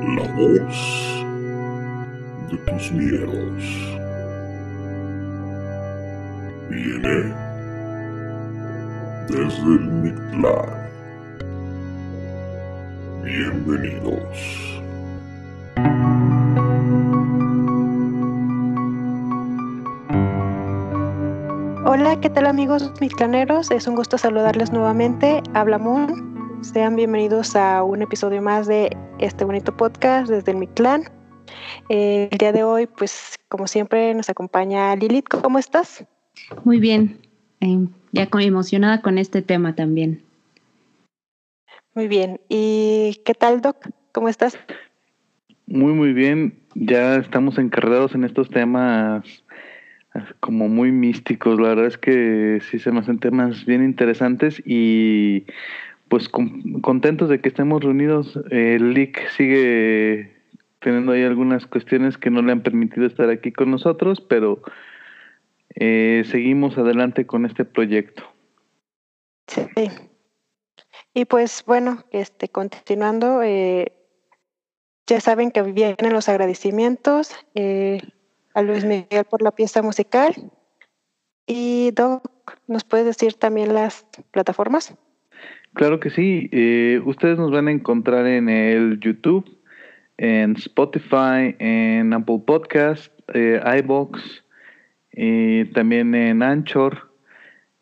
La voz de tus miedos viene desde el Mictlán. Bienvenidos. Hola, ¿qué tal amigos mictlaneros? Es un gusto saludarles nuevamente. Habla Moon. Sean bienvenidos a un episodio más de este bonito podcast desde el Mictlán. Eh, el día de hoy, pues como siempre, nos acompaña Lilith. ¿Cómo estás? Muy bien, eh, ya con, emocionada con este tema también. Muy bien. ¿Y qué tal, Doc? ¿Cómo estás? Muy, muy bien. Ya estamos encargados en estos temas como muy místicos. La verdad es que sí se me hacen temas bien interesantes y pues contentos de que estemos reunidos. El LIC sigue teniendo ahí algunas cuestiones que no le han permitido estar aquí con nosotros, pero eh, seguimos adelante con este proyecto. Sí. Y pues bueno, este, continuando, eh, ya saben que vienen los agradecimientos. Eh, a Luis Miguel por la pieza musical. Y Doc, ¿nos puedes decir también las plataformas? Claro que sí. Eh, ustedes nos van a encontrar en el YouTube, en Spotify, en Apple Podcast, eh, iBox, también en Anchor,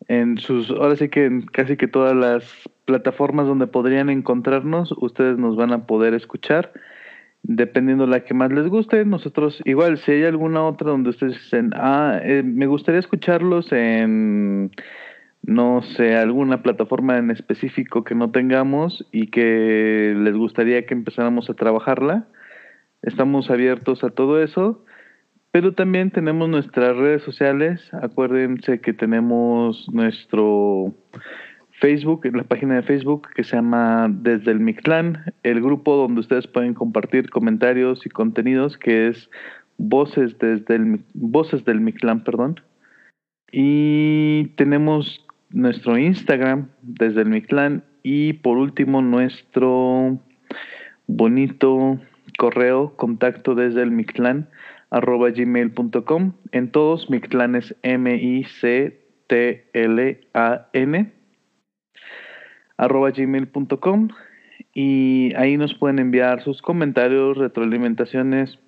en sus, ahora sí que en casi que todas las plataformas donde podrían encontrarnos, ustedes nos van a poder escuchar dependiendo la que más les guste, nosotros igual, si hay alguna otra donde ustedes dicen, ah, eh, me gustaría escucharlos en, no sé, alguna plataforma en específico que no tengamos y que les gustaría que empezáramos a trabajarla, estamos abiertos a todo eso, pero también tenemos nuestras redes sociales, acuérdense que tenemos nuestro Facebook, la página de Facebook que se llama Desde el Mictlán, el grupo donde ustedes pueden compartir comentarios y contenidos que es Voces desde el Voces del Mictlán, perdón. Y tenemos nuestro Instagram desde el Mictlán y por último nuestro bonito correo contacto desde el Mictlán arroba gmail.com en todos Mictlán es M I C T L A N arroba gmail.com y ahí nos pueden enviar sus comentarios, retroalimentaciones,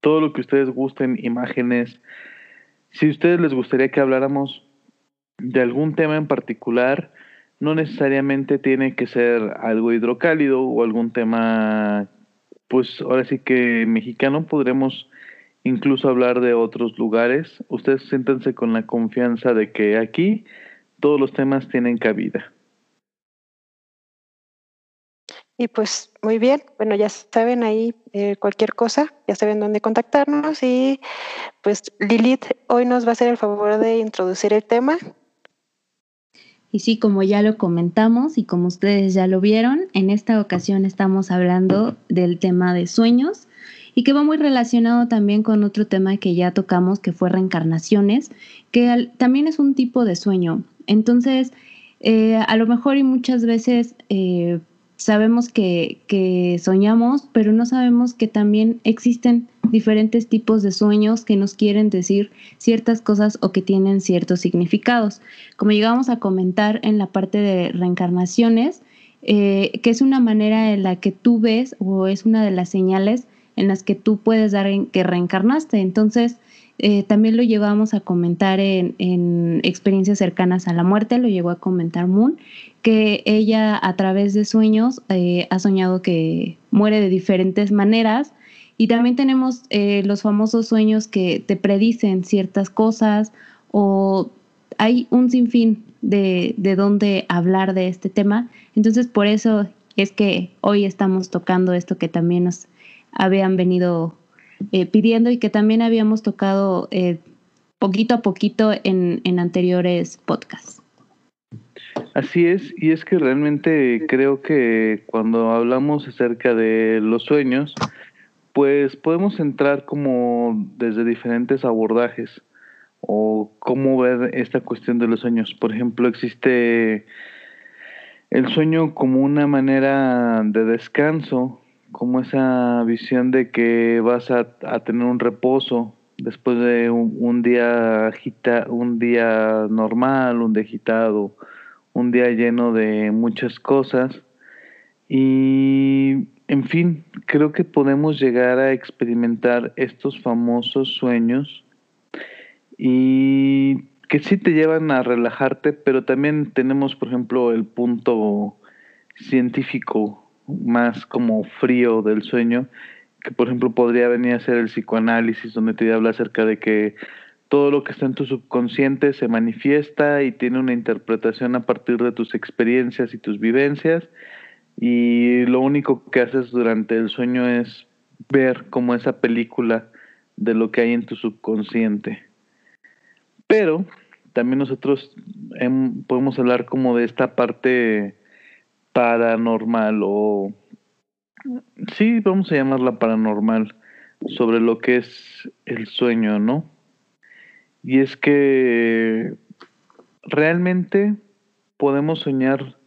todo lo que ustedes gusten, imágenes. Si a ustedes les gustaría que habláramos de algún tema en particular, no necesariamente tiene que ser algo hidrocálido o algún tema, pues ahora sí que mexicano, podremos incluso hablar de otros lugares. Ustedes siéntense con la confianza de que aquí todos los temas tienen cabida. Y pues muy bien, bueno, ya saben ahí eh, cualquier cosa, ya saben dónde contactarnos y pues Lilith hoy nos va a hacer el favor de introducir el tema. Y sí, como ya lo comentamos y como ustedes ya lo vieron, en esta ocasión estamos hablando del tema de sueños y que va muy relacionado también con otro tema que ya tocamos, que fue reencarnaciones, que también es un tipo de sueño. Entonces, eh, a lo mejor y muchas veces... Eh, sabemos que, que, soñamos, pero no sabemos que también existen diferentes tipos de sueños que nos quieren decir ciertas cosas o que tienen ciertos significados. Como llegamos a comentar en la parte de reencarnaciones, eh, que es una manera en la que tú ves o es una de las señales en las que tú puedes dar en que reencarnaste. Entonces, eh, también lo llevamos a comentar en, en, experiencias cercanas a la muerte, lo llegó a comentar Moon, que ella a través de sueños eh, ha soñado que muere de diferentes maneras. Y también tenemos eh, los famosos sueños que te predicen ciertas cosas o hay un sinfín de, de dónde hablar de este tema. Entonces por eso es que hoy estamos tocando esto que también nos habían venido eh, pidiendo y que también habíamos tocado eh, poquito a poquito en, en anteriores podcasts. Así es, y es que realmente creo que cuando hablamos acerca de los sueños, pues podemos entrar como desde diferentes abordajes o cómo ver esta cuestión de los sueños. Por ejemplo, existe el sueño como una manera de descanso como esa visión de que vas a, tener un reposo después de un, un, día agita, un día normal, un día agitado, un día lleno de muchas cosas. Y en fin, creo que podemos llegar a experimentar estos famosos sueños y que sí te llevan a relajarte, pero también tenemos, por ejemplo, el punto científico más como frío del sueño, que por ejemplo podría venir a ser el psicoanálisis, donde te habla acerca de que todo lo que está en tu subconsciente se manifiesta y tiene una interpretación a partir de tus experiencias y tus vivencias, y lo único que haces durante el sueño es ver como esa película de lo que hay en tu subconsciente. Pero también nosotros podemos hablar como de esta parte paranormal o sí, vamos a llamarla paranormal sobre lo que es el sueño, ¿no? Y es que realmente podemos soñar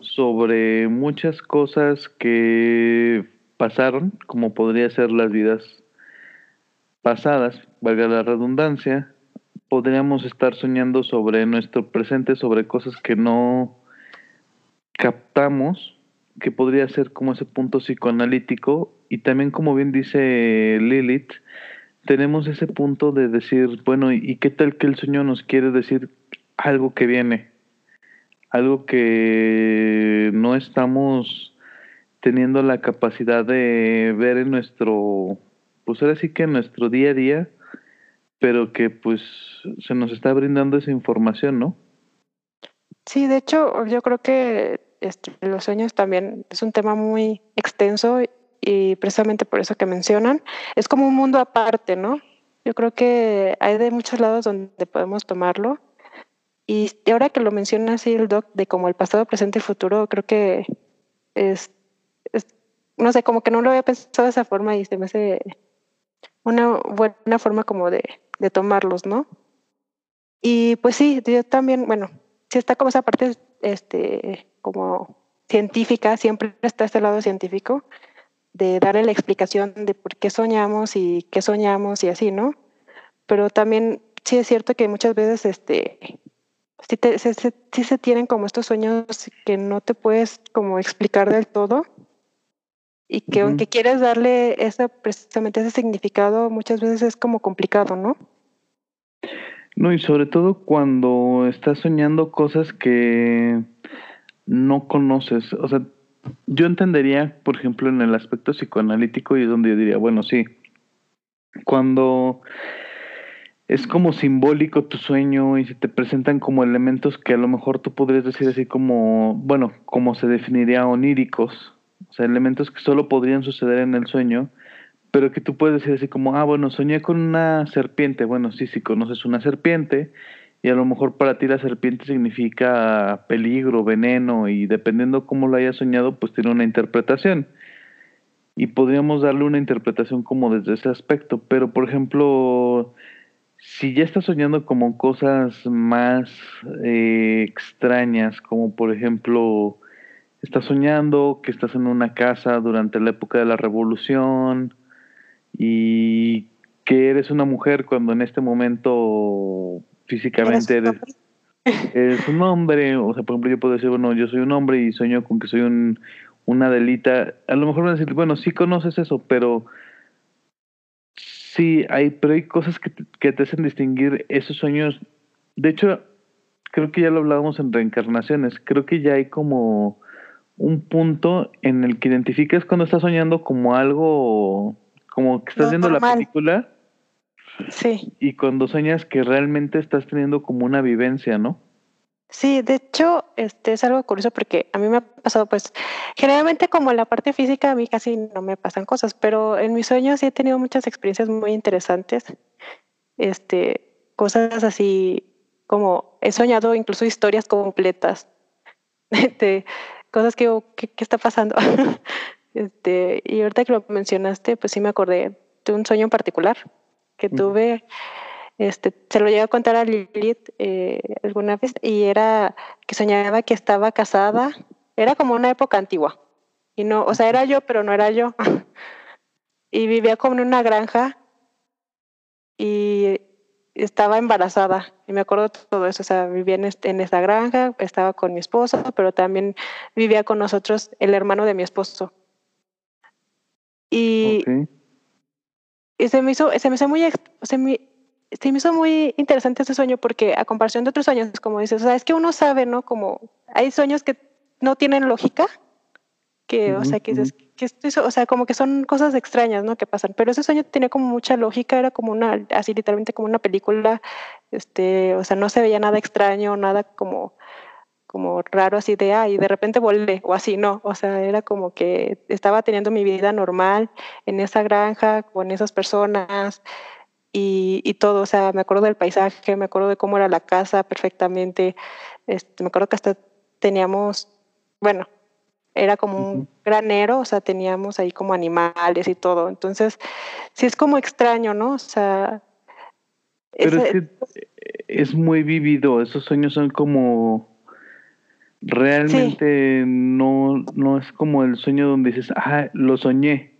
sobre muchas cosas que pasaron, como podría ser las vidas pasadas, valga la redundancia, podríamos estar soñando sobre nuestro presente, sobre cosas que no captamos, que podría ser como ese punto psicoanalítico, y también como bien dice Lilith, tenemos ese punto de decir, bueno, ¿y qué tal que el sueño nos quiere decir algo que viene? Algo que no estamos teniendo la capacidad de ver en nuestro, pues ahora sí que en nuestro día a día, pero que pues se nos está brindando esa información, ¿no? Sí, de hecho, yo creo que este, los sueños también es un tema muy extenso y precisamente por eso que mencionan, es como un mundo aparte, ¿no? Yo creo que hay de muchos lados donde podemos tomarlo. Y ahora que lo menciona así el doc de como el pasado, presente y futuro, creo que es, no sé, como que no lo había pensado de esa forma y se me hace una buena forma como de, de tomarlos, ¿no? Y pues sí, yo también, bueno, sí está como esa parte, este, como científica, siempre está este lado científico, de darle la explicación de por qué soñamos y qué soñamos y así, ¿no? Pero también sí es cierto que muchas veces, este, sí, te, se, se, sí se tienen como estos sueños que no te puedes como explicar del todo y que uh -huh. aunque quieres darle ese, precisamente ese significado, muchas veces es como complicado, ¿no? No, y sobre todo cuando estás soñando cosas que no conoces. O sea, yo entendería, por ejemplo, en el aspecto psicoanalítico, y es donde yo diría, bueno, sí, cuando es como simbólico tu sueño y se te presentan como elementos que a lo mejor tú podrías decir así como, bueno, como se definiría oníricos, o sea, elementos que solo podrían suceder en el sueño, pero que tú puedes decir así como, ah, bueno, soñé con una serpiente, bueno, sí, sí, conoces una serpiente, y a lo mejor para ti la serpiente significa peligro, veneno, y dependiendo cómo lo hayas soñado, pues tiene una interpretación. Y podríamos darle una interpretación como desde ese aspecto, pero por ejemplo, si ya estás soñando como cosas más eh, extrañas, como por ejemplo, estás soñando que estás en una casa durante la época de la revolución y que eres una mujer cuando en este momento físicamente eres, eres un hombre, o sea, por ejemplo, yo puedo decir, bueno, yo soy un hombre y sueño con que soy un, una delita, a lo mejor van a decir, bueno, sí conoces eso, pero sí, hay, pero hay cosas que te, que te hacen distinguir esos sueños. De hecho, creo que ya lo hablábamos en reencarnaciones, creo que ya hay como un punto en el que identificas cuando estás soñando como algo, como que estás no, viendo normal. la película. Sí. Y cuando sueñas que realmente estás teniendo como una vivencia, ¿no? Sí, de hecho, este es algo curioso porque a mí me ha pasado, pues, generalmente como en la parte física a mí casi no me pasan cosas, pero en mis sueños sí he tenido muchas experiencias muy interesantes, este, cosas así como he soñado incluso historias completas de cosas que, ¿qué, qué está pasando? este, y ahorita que lo mencionaste, pues sí me acordé de un sueño en particular que tuve, este, se lo llegué a contar a Lilith eh, alguna vez y era que soñaba que estaba casada, era como una época antigua, Y no, o sea, era yo, pero no era yo. y vivía como en una granja y estaba embarazada. Y me acuerdo todo eso. O sea, vivía en, este, en esa granja, estaba con mi esposo, pero también vivía con nosotros el hermano de mi esposo. Y, Ok. y se me hizo, se me hizo muy, se me, se me hizo muy interesante ese sueño porque a comparación de otros sueños, como dices, o sea, es que uno sabe, ¿no? Como hay sueños que no tienen lógica, que, o Ujú, sea, que dices, que esto es- o sea, como que son cosas extrañas, ¿no? Que pasan. Pero ese sueño tenía como mucha lógica, era como una, así literalmente como una película, este, o sea, no se veía nada extraño, nada como, como raro así de, ah, y de repente volé, o así, no, o sea, era como que estaba teniendo mi vida normal en esa granja, con esas personas y, y todo, o sea, me acuerdo del paisaje, me acuerdo de cómo era la casa perfectamente, este, me acuerdo que hasta teníamos, bueno, era como un granero, o sea, teníamos ahí como animales y todo, entonces, sí es como extraño, ¿no? O sea, Pero es que es muy vivido, esos sueños son como realmente no, no es como el sueño donde dices, ah, lo soñé,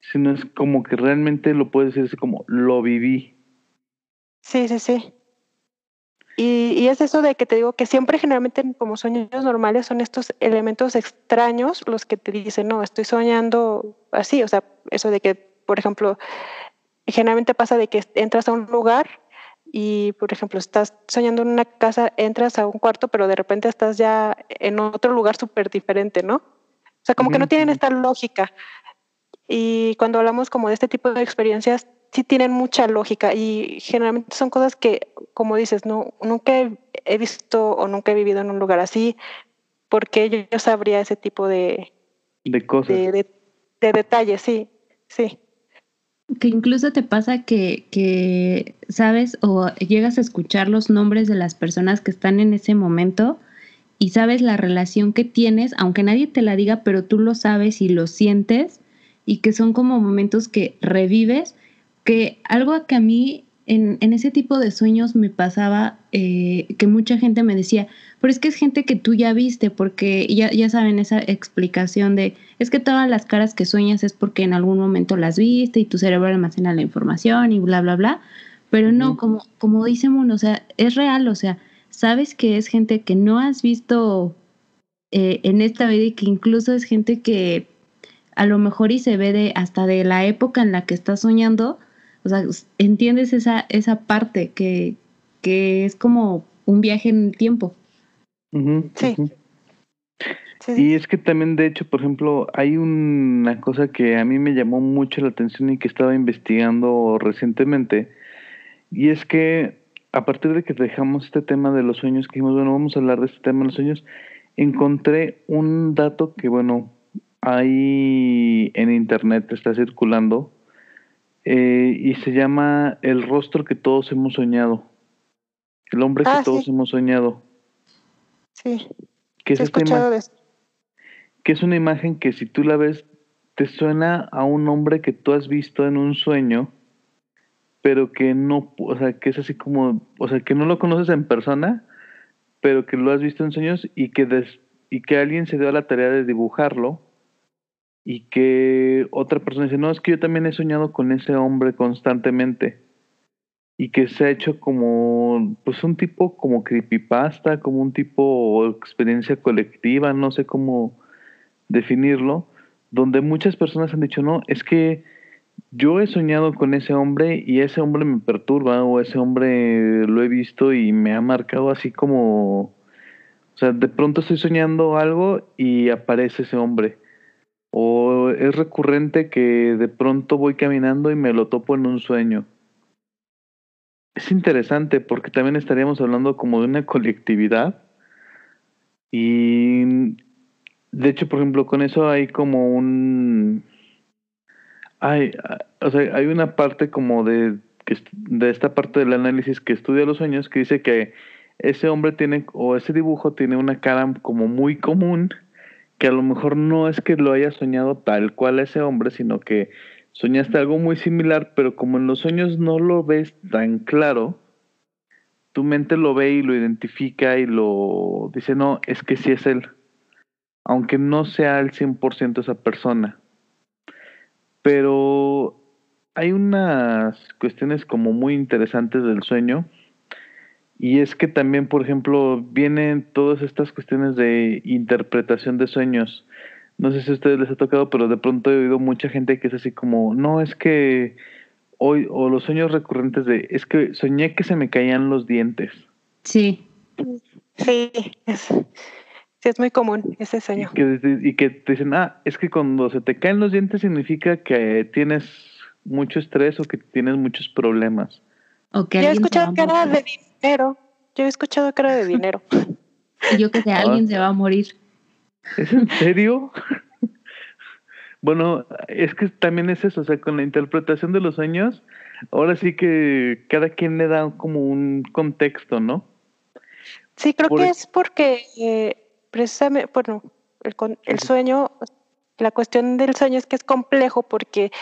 sino es como que realmente lo puedes decir así como lo viví. Sí, sí, sí. Y, y es eso de que te digo que siempre generalmente como sueños normales son estos elementos extraños los que te dicen, no, estoy soñando así, o sea, eso de que, por ejemplo, generalmente pasa de que entras a un lugar y, por ejemplo, estás soñando en una casa, entras a un cuarto, pero de repente estás ya en otro lugar súper diferente, ¿no? O sea, como que no tienen esta lógica. Y cuando hablamos como de este tipo de experiencias, sí tienen mucha lógica y generalmente son cosas que, como dices, no, nunca he, he visto o nunca he vivido en un lugar así, porque yo, yo sabría ese tipo de, De cosas. de, de, de detalles, sí, sí. Que incluso te pasa que, que sabes o llegas a escuchar los nombres de las personas que están en ese momento y sabes la relación que tienes, aunque nadie te la diga, pero tú lo sabes y lo sientes y que son como momentos que revives, que algo que a mí en, en ese tipo de sueños me pasaba, eh, que mucha gente me decía, pero es que es gente que tú ya viste, porque ya, ya saben esa explicación de, es que todas las caras que sueñas es porque en algún momento las viste y tu cerebro almacena la información y bla, bla, bla, pero no, como, como dice Mono, o sea, es real, o sea, sabes que es gente que no has visto eh, en esta vida y que incluso es gente que a lo mejor y se ve de hasta de la época en la que estás soñando, o sea, entiendes esa, esa parte que, que es como un viaje en el tiempo. Sí. sí, Y es que también, de hecho, por ejemplo, hay una cosa que a mí me llamó mucho la atención y que estaba investigando recientemente, y es que a partir de que dejamos este tema de los sueños, que dijimos, bueno, vamos a hablar de este tema de los sueños, encontré un dato que, bueno, ahí en internet está circulando, eh, y se llama el rostro que todos hemos soñado, el hombre Ah, que todos sí. hemos soñado, sí. que es esta imagen escuchado de eso. que es una imagen que si tú la ves te suena a un hombre que tú has visto en un sueño, pero que no, o sea, que es así como, o sea, que no lo conoces en persona, pero que lo has visto en sueños y que des- y que alguien se dio a la tarea de dibujarlo y que otra persona dice, "No, es que yo también he soñado con ese hombre constantemente." Y que se ha hecho como pues un tipo como creepypasta, como un tipo experiencia colectiva, no sé cómo definirlo, donde muchas personas han dicho, no, es que yo he soñado con ese hombre y ese hombre me perturba o ese hombre lo he visto y me ha marcado así como, o sea, de pronto estoy soñando algo y aparece ese hombre. O es recurrente que de pronto voy caminando y me lo topo en un sueño. Es interesante porque también estaríamos hablando como de una colectividad y de hecho, por ejemplo, con eso hay como un hay, o sea, hay una parte como de que de esta parte del análisis que estudia los sueños que dice que ese hombre tiene o ese dibujo tiene una cara como muy común que a lo mejor no es que lo hayas soñado tal cual ese hombre, sino que soñaste algo muy similar, pero como en los sueños no lo ves tan claro, tu mente lo ve y lo identifica y lo dice, no, es que sí es él. aunque no sea al 100% esa persona. Pero hay unas cuestiones como muy interesantes del sueño. Y es que también, por ejemplo, vienen todas estas cuestiones de interpretación de sueños. No sé si a ustedes les ha tocado, pero de pronto he oído mucha gente que es así como, no, es que hoy, o los sueños recurrentes de, es que soñé que se me caían los dientes. Sí. Sí, es, sí, es muy común ese sueño. Y que, y que te dicen, ah, es que cuando se te caen los dientes significa que tienes mucho estrés o que tienes muchos problemas. Yo he escuchado que era morir. de dinero. Yo he escuchado que era de dinero. Y yo que sé, alguien se va a morir. ¿Es en serio? bueno, es que también es eso, o sea, con la interpretación de los sueños, ahora sí que cada quien le da como un contexto, ¿no? Sí, creo Por que ej- es porque eh, precisamente, bueno, el, el sueño, la cuestión del sueño es que es complejo porque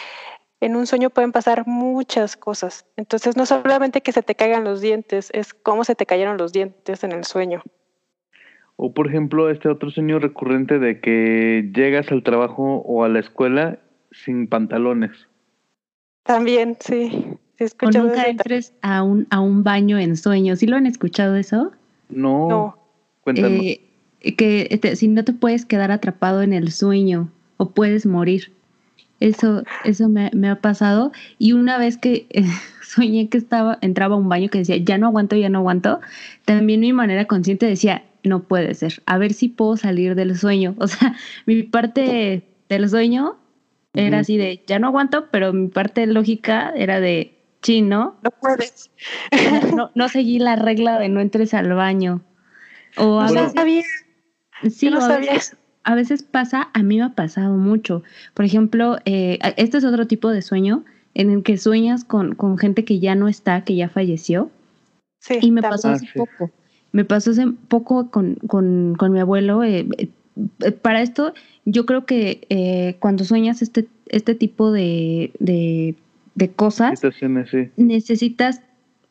en un sueño pueden pasar muchas cosas. Entonces, no solamente que se te caigan los dientes, es cómo se te cayeron los dientes en el sueño. O por ejemplo, este otro sueño recurrente de que llegas al trabajo o a la escuela sin pantalones. También, sí. sí O nunca entres a un, a un baño en sueños. ¿Sí lo han escuchado eso? No, No. cuéntanos. Eh, que este, si no te puedes quedar atrapado en el sueño o puedes morir. Eso, eso me, me ha pasado. Y una vez que eh, soñé que estaba, entraba a un baño que decía, ya no aguanto, ya no aguanto, también mi manera consciente decía, no puede ser, a ver si puedo salir del sueño. O sea, mi parte del sueño era así de, ya no aguanto, pero mi parte lógica era de, chino, No puedes. no, no seguí la regla de no entres al baño. O a No Bueno. veces, sabía, sí, no o a sabía veces- a veces pasa, a mí me ha pasado mucho. Por ejemplo, eh, este es otro tipo de sueño en el que sueñas con, con gente que ya no está, que ya falleció. Sí, Y me también. pasó Ah, hace sí. poco. Me pasó hace poco con, con, con mi abuelo. eh, eh, para esto, yo creo que eh, cuando sueñas este, este tipo de, de, de cosas, sí. necesitas,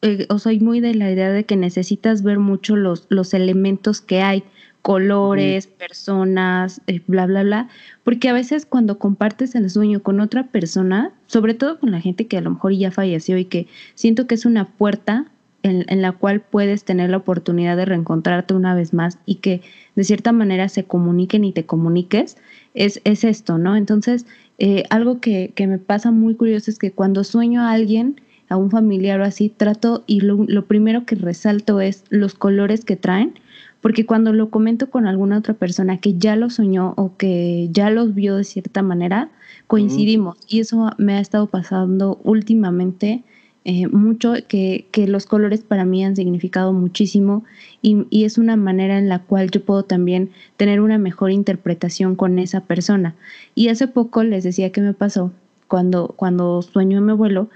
eh, o soy muy de la idea de que necesitas ver mucho los, los elementos que hay, colores, personas, eh, bla, bla, bla, porque a veces cuando compartes el sueño con otra persona, sobre todo con la gente que a lo mejor ya falleció y que siento que es una puerta en, en la cual puedes tener la oportunidad de reencontrarte una vez más y que de cierta manera se comuniquen y te comuniques, es, es esto, ¿no? Entonces, eh, algo que, que me pasa muy curioso es que cuando sueño a alguien, a un familiar o así, trato y lo, lo primero que resalto es los colores que traen, porque cuando lo comento con alguna otra persona que ya lo soñó o que ya los vio de cierta manera, coincidimos. Y eso me ha estado pasando últimamente eh, mucho, que, que los colores para mí han significado muchísimo y, y es una manera en la cual yo puedo también tener una mejor interpretación con esa persona. Y hace poco les decía que me pasó cuando, cuando sueño a mi abuelo.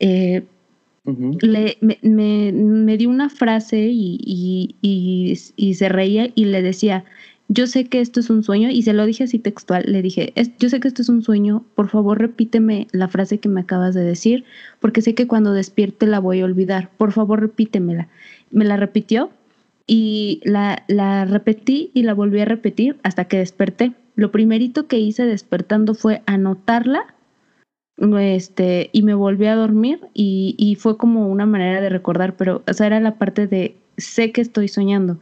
eh, le, me, me, me dio una frase y, y, y se reía y le decía, yo sé que esto es un sueño, y se lo dije así textual, le dije, "Es- yo sé que esto es un sueño, por favor repíteme la frase que me acabas de decir, porque sé que cuando despierte la voy a olvidar, por favor repítemela. Me la repitió y la, la repetí y la volví a repetir hasta que desperté. Lo primerito que hice despertando fue anotarla este, y me volví a dormir y, y fue como una manera de recordar, pero o era la parte de sé que estoy soñando.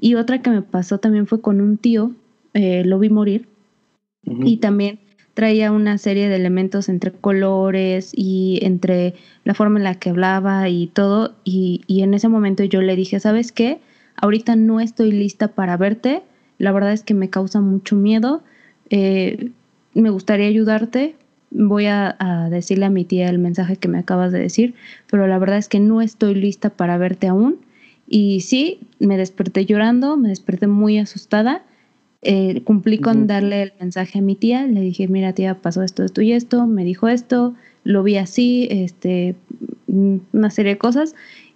Y otra que me pasó también fue con un tío, eh, lo vi morir y también traía una serie de elementos entre colores y entre la forma en la que hablaba y todo. Y, y en ese momento yo le dije, ¿sabes qué? Ahorita no estoy lista para verte. La verdad es que me causa mucho miedo. Eh, me gustaría ayudarte. Voy a, a decirle a mi tía el mensaje que me acabas de decir, pero la verdad es que no estoy lista para verte aún. Y sí, me desperté llorando, me desperté muy asustada. Eh, cumplí con darle el mensaje a mi tía, le dije, mira tía, pasó esto, esto y esto, me dijo esto, lo vi así, este, una serie de cosas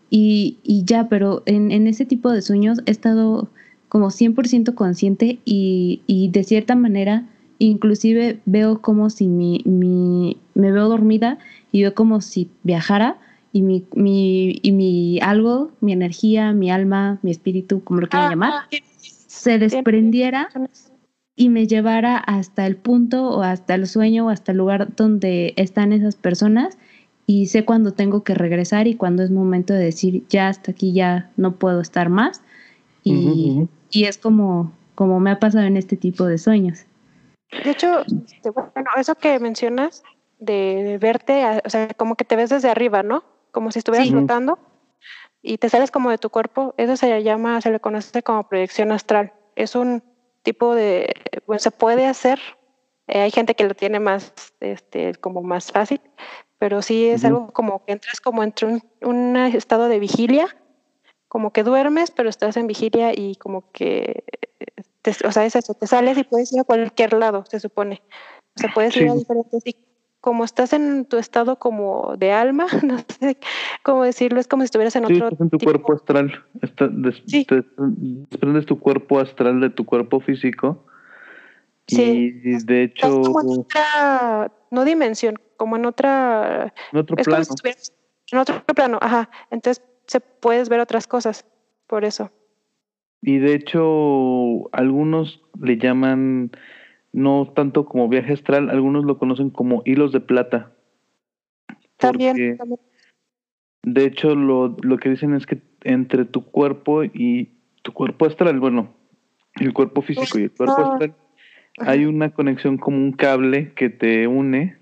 y, y ya, pero en, en ese tipo de sueños he estado como 100% consciente y, y de cierta manera inclusive veo como si mi, mi, me veo dormida y veo como si viajara y mi, mi, y mi algo, mi energía, mi alma, mi espíritu, como lo quieran Ah, llamar, ah, se desprendiera y me llevara hasta el punto o hasta el sueño o hasta el lugar donde están esas personas y sé cuándo tengo que regresar y cuándo es momento de decir ya hasta aquí ya no puedo estar más y, y es como, como me ha pasado en este tipo de sueños. De hecho, este, bueno, eso que mencionas de verte, o sea, como que te ves desde arriba, ¿no? Como si estuvieras flotando y te sales como de tu cuerpo, eso se llama, se le conoce como proyección astral. Es un tipo de, bueno, se puede hacer, eh, hay gente que lo tiene más, este, como más fácil, pero sí es algo como que entras como entre un, estado de vigilia, como que duermes, pero estás en vigilia y como que, o sea, es eso, te sales y puedes ir a cualquier lado, se supone. O sea, puedes ir a diferentes como estás en tu estado como de alma, no sé cómo decirlo, es como si estuvieras en otro. Estás en tu cuerpo astral, sí. desprendes tu cuerpo astral de tu cuerpo físico. Sí. Y de hecho. como en otra, no dimensión, como en otra. En otro plano. en otro plano, ajá. Entonces se puedes ver otras cosas, por eso. Y de hecho, algunos le llaman no tanto como viaje astral, algunos lo conocen como hilos de plata. También, De hecho, lo, lo que dicen es que entre tu cuerpo y tu cuerpo astral, bueno, el cuerpo físico y el cuerpo astral, hay una conexión como un cable que te une,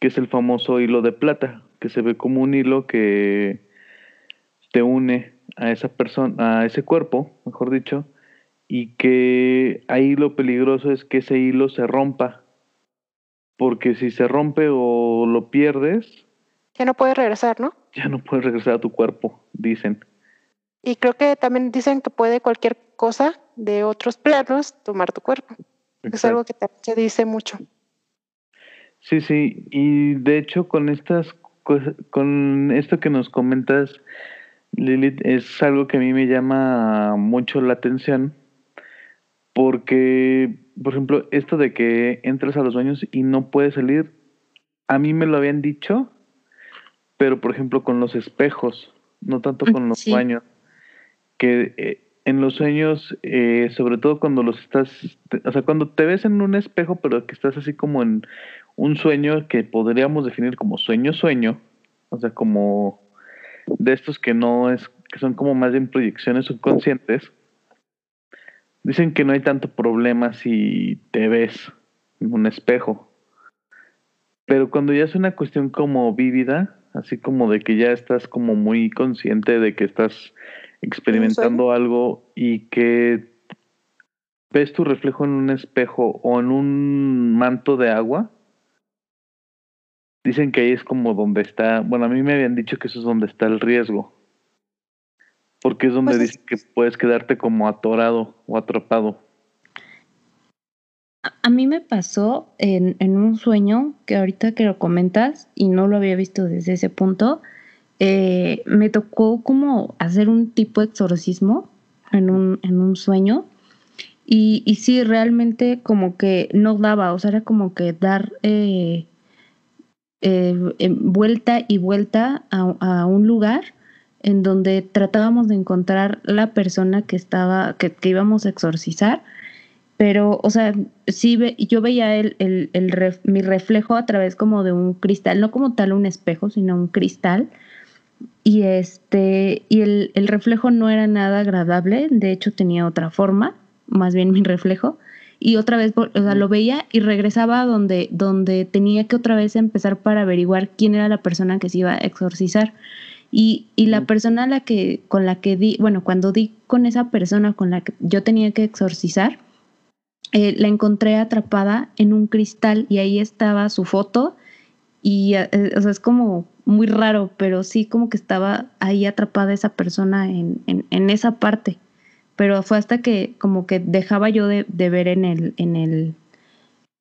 que es el famoso hilo de plata, que se ve como un hilo que te une a esa persona, a ese cuerpo, mejor dicho, y que ahí lo peligroso es que ese hilo se rompa, porque si se rompe o lo pierdes... Ya no puedes regresar, ¿no? Ya no puedes regresar a tu cuerpo, dicen. Y creo que también dicen que puede cualquier cosa de otros planos tomar tu cuerpo. Es algo que también se dice mucho. Sí, sí, y de hecho con estas con esto que nos comentas, Lilith, es algo que a mí me llama mucho la atención porque, por ejemplo, esto de que entras a los baños y no puedes salir, a mí me lo habían dicho, pero por ejemplo con los espejos, no tanto con los baños, que eh, en los sueños, eh, sobre todo cuando los estás, o sea, cuando te ves en un espejo, pero que estás así como en un sueño que podríamos definir como sueño-sueño, o sea, como de estos que no es, que son como más bien proyecciones subconscientes, Dicen que no hay tanto problema si te ves en un espejo. Pero cuando ya es una cuestión como vívida, así como de que ya estás como muy consciente de que estás experimentando algo y que ves tu reflejo en un espejo o en un manto de agua, dicen que ahí es como donde está, bueno, a mí me habían dicho que eso es donde está el riesgo. Porque es donde pues dice que puedes quedarte como atorado o atrapado. A mí me pasó en, en, un sueño que ahorita que lo comentas y no lo había visto desde ese punto, eh, me tocó como hacer un tipo de exorcismo en un, en un sueño y, y sí, realmente como que no daba, o sea, era como que dar eh, eh, vuelta y vuelta a, a un lugar en donde tratábamos de encontrar la persona que estaba, que, íbamos a exorcizar, pero, o sea, sí, ve, yo veía el, el, el mi reflejo a través como de un cristal, no como tal un espejo, sino un cristal, y este, y el, el reflejo no era nada agradable, de hecho tenía otra forma, más bien mi reflejo, y otra vez, o sea, lo veía y regresaba donde, donde tenía que otra vez empezar para averiguar quién era la persona que se iba a exorcizar. Y, y la persona la que, con la que di, bueno, cuando di con esa persona con la que yo tenía que exorcizar, eh, la encontré atrapada en un cristal y ahí estaba su foto y eh, o sea, es como muy raro, pero sí como que estaba ahí atrapada esa persona en, en, en esa parte. Pero fue hasta que como que dejaba yo de, de ver en el, en el,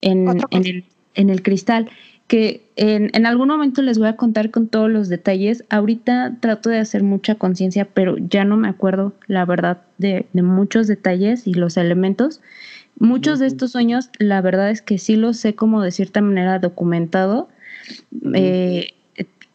en, en el, en el cristal que en, en, algún momento les voy a contar con todos los detalles. Ahorita trato de hacer mucha conciencia, pero ya no me acuerdo, la verdad, de, de, muchos detalles y los elementos. Muchos de estos sueños, la verdad es que sí los sé como de cierta manera documentado, eh,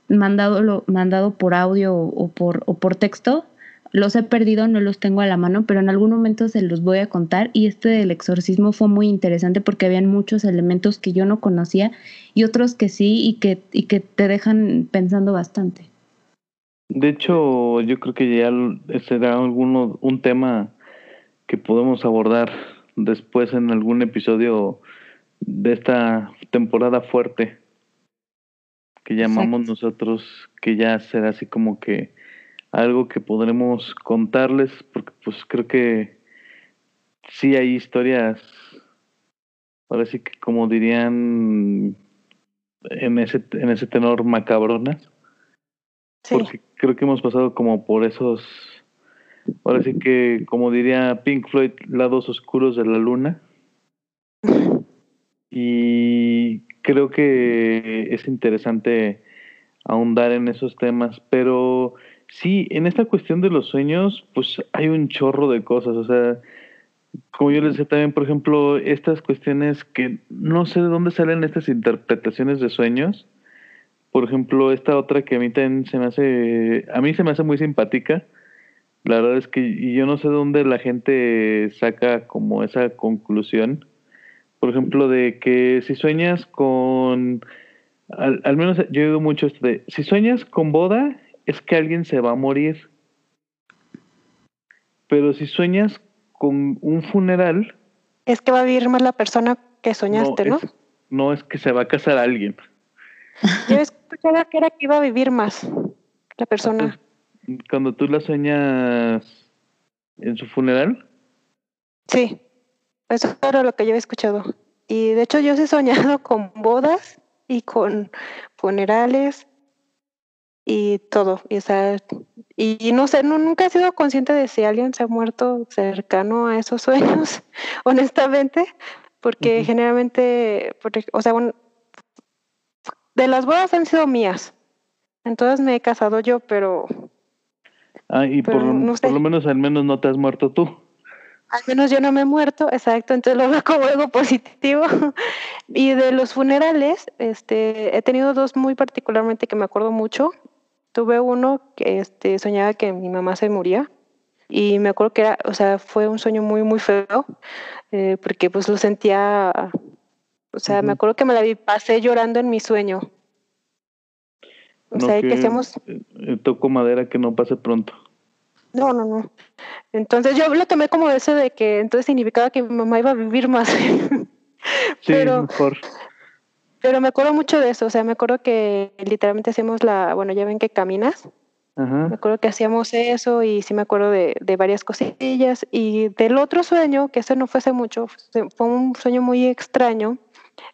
mandado, lo, mandado por audio o por, o por texto. Los he perdido, no los tengo a la mano, pero en algún momento se los voy a contar. Y este del exorcismo fue muy interesante porque habían muchos elementos que yo no conocía y otros que sí y que, y que te dejan pensando bastante. De hecho, yo creo que ya será alguno, un tema que podemos abordar después en algún episodio de esta temporada fuerte que llamamos nosotros, que ya será así como que algo que podremos contarles, porque pues creo que sí hay historias, ahora sí que como dirían en ese, en ese tenor macabronas, porque creo que hemos pasado como por esos, ahora sí que como diría Pink Floyd, lados oscuros de la luna. Y creo que es interesante ahondar en esos temas, pero sí, en esta cuestión de los sueños, pues hay un chorro de cosas, o sea, como yo les decía también, por ejemplo, estas cuestiones que no sé de dónde salen estas interpretaciones de sueños, por ejemplo, esta otra que a mí también se me hace, a mí se me hace muy simpática, la verdad es que yo no sé de dónde la gente saca como esa conclusión, por ejemplo, de que si sueñas con, al, menos yo digo mucho esto de, si sueñas con boda, es que alguien se va a morir. Pero si sueñas con un funeral... Es que va a vivir más la persona que soñaste, ¿no? ¿no? Es, que se va a casar alguien. Yo escuchaba que era que iba a vivir más la persona. Cuando tú la sueñas en su funeral. Sí. Eso era lo que yo he escuchado. Y de hecho yo he soñado con bodas y con funerales y todo. Y, y no sé, nunca he sido consciente de si alguien se ha muerto cercano a esos sueños, honestamente, porque generalmente, o sea, de las bodas han sido mías. Entonces me he casado yo, pero... Ah, y por, por lo menos al menos no te has muerto tú al menos yo no me he muerto, exacto, entonces lo veo como algo positivo. y de los funerales, este, he tenido dos muy particularmente que me acuerdo mucho. Tuve uno que este, soñaba que mi mamá se moría y me acuerdo que era, o sea, fue un sueño muy, muy feo, eh, porque pues lo sentía, o sea, me acuerdo que me la vi, pasé llorando en mi sueño. O sea, que, que hacemos... Eh, toco madera que no pase pronto. No, no, no. Entonces yo lo tomé como eso de que entonces significaba que mi mamá iba a vivir más. sí, pero, mejor. Pero me acuerdo mucho de eso, o sea, me acuerdo que literalmente hacíamos la, bueno, ya ven que caminas. Me acuerdo que hacíamos eso y sí me acuerdo de, de varias cosillas. Y del otro sueño, que ese no fue hace mucho, fue un sueño muy extraño,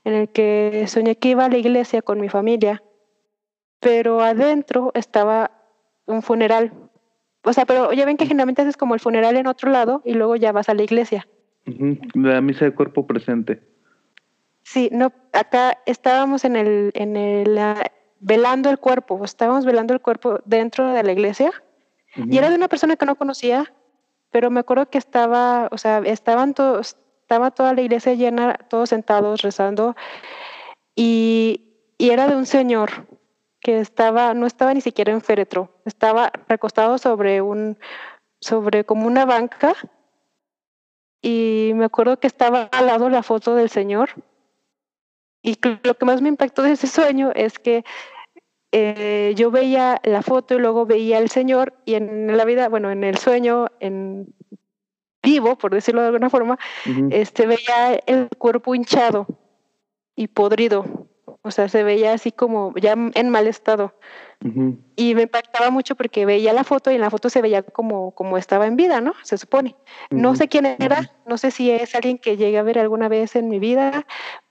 en el que soñé que iba a la iglesia con mi familia, pero adentro estaba un funeral o sea, pero ya ven que generalmente haces como el funeral en otro lado y luego ya vas a la iglesia. La misa de cuerpo presente. Sí, no, acá estábamos en el, en el, velando el cuerpo, estábamos velando el cuerpo dentro de la iglesia. Y era de una persona que no conocía, pero me acuerdo que estaba, o sea, estaban todos, estaba toda la iglesia llena, todos sentados rezando. Y, y era de un señor que estaba, no estaba ni siquiera en féretro, estaba recostado sobre un, sobre como una banca. Y me acuerdo que estaba al lado la foto del Señor y lo que más me impactó de ese sueño es que eh, yo veía la foto y luego veía al Señor y en la vida, bueno, en el sueño, en vivo, por decirlo de alguna forma, este veía el cuerpo hinchado y podrido o sea, se veía así como ya en mal estado. Y me impactaba mucho porque veía la foto y en la foto se veía como, como estaba en vida, ¿no? Se supone. No sé quién era, no sé si es alguien que llegué a ver alguna vez en mi vida,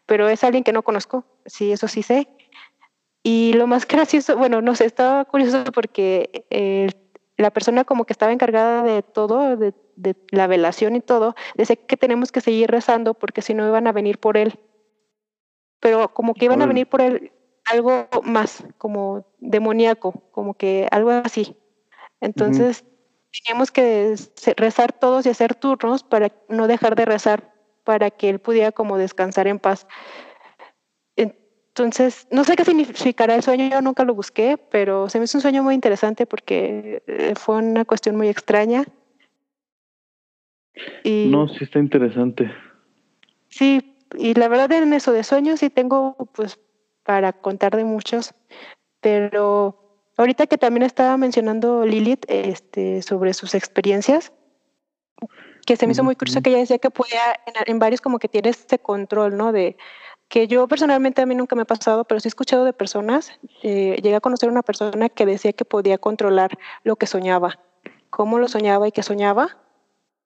pero es alguien que no conozco, sí, eso sí sé. Y lo más gracioso, bueno, no sé, estaba curioso porque eh, la persona como que estaba encargada de todo, de, de la velación y todo, decía que tenemos que seguir rezando porque si no iban a venir por él pero como que iban a venir por él algo más, como demoníaco, como que algo así. Entonces, teníamos que rezar todos y hacer turnos para no dejar de rezar, para que él pudiera como descansar en paz. Entonces, no sé qué significará el sueño, yo nunca lo busqué, pero se me hizo un sueño muy interesante porque eh, fue una cuestión muy extraña. Y, no, sí está interesante. Sí, y la verdad en eso de sueños sí tengo pues para contar de muchos, pero ahorita que también estaba mencionando Lilith este, sobre sus experiencias, que se me hizo muy curioso que ella decía que podía, en, varios como que tiene este control, ¿no? De que yo personalmente a mí nunca me ha pasado, pero sí he escuchado de personas, eh, llegué a conocer una persona que decía que podía controlar lo que soñaba, cómo lo soñaba y qué soñaba.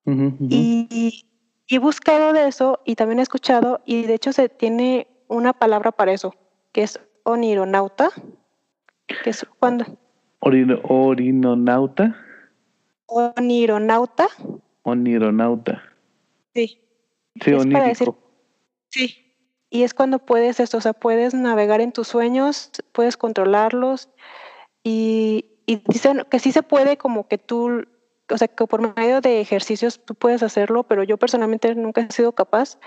Y, he buscado de eso y también he escuchado, y de hecho se tiene una palabra para eso, que es onironauta, que es cuando... ¿Orinonauta? Onironauta. Onironauta. Sí. Sí, onírico. sí, y es cuando puedes esto, o sea, puedes navegar en tus sueños, puedes controlarlos y, dicen que sí se puede como que tú, o sea, que por medio de ejercicios tú puedes hacerlo, pero yo personalmente nunca he sido capaz,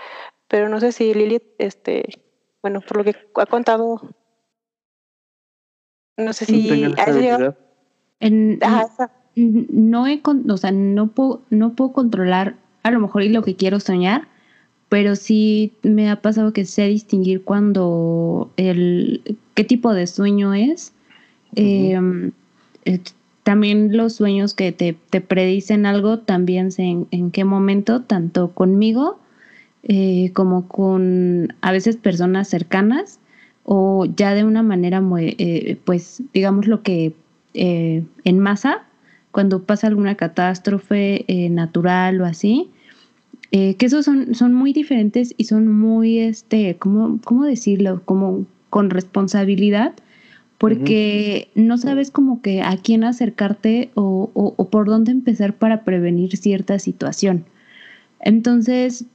pero no sé si Lili, este, bueno, por lo que ha contado, no sé si En, no he, o sea, no puedo, no puedo controlar a lo mejor y lo que quiero soñar, pero sí me ha pasado que sé distinguir cuando el qué tipo de sueño es. Em, eh, también los sueños que te, predicen algo, también sé en, qué momento, tanto conmigo eh, como con a veces personas cercanas o ya de una manera muy, eh, pues digamos lo que en masa, cuando pasa alguna catástrofe natural o así, eh, que esos son, son muy diferentes y son muy, este, ¿cómo, cómo decirlo? Como con responsabilidad, porque no sabes como que a quién acercarte o, o, por dónde empezar para prevenir cierta situación. Entonces,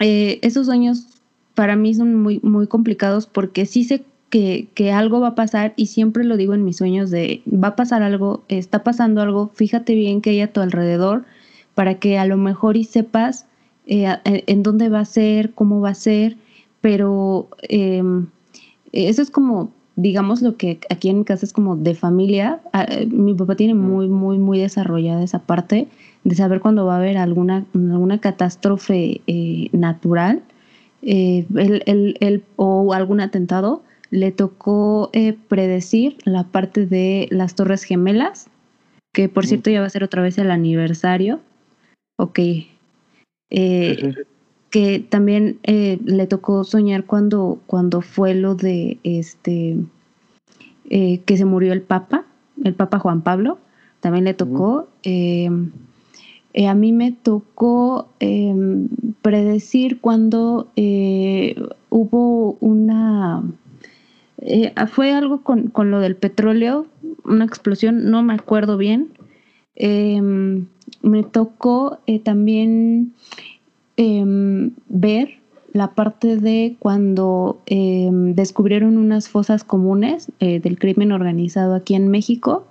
eh, esos sueños para mí son muy, muy complicados porque sí sé que, que, algo va a pasar y siempre lo digo en mis sueños de va a pasar algo, está pasando algo, fíjate bien que hay a tu alrededor para que a lo mejor y sepas eh, eh, en dónde va a ser, cómo va a ser, pero em, eso es como, digamos, lo que aquí en mi casa es como de familia. Ah, eh, mi papá tiene muy, muy, muy desarrollada esa parte de saber cuándo va a haber alguna, alguna catástrofe natural o algún atentado. Le tocó predecir la parte de las Torres Gemelas, que por cierto ya va a ser otra vez el aniversario. Ok, eh, que también eh, le tocó soñar cuando, cuando fue lo de este eh, que se murió el Papa, el Papa Juan Pablo, también le tocó. a mí me tocó em, predecir cuando hubo una... fue algo con, con, lo del petróleo, una explosión, no me acuerdo bien. Em, me tocó eh, también em, ver la parte de cuando em, descubrieron unas fosas comunes eh, del crimen organizado aquí en México,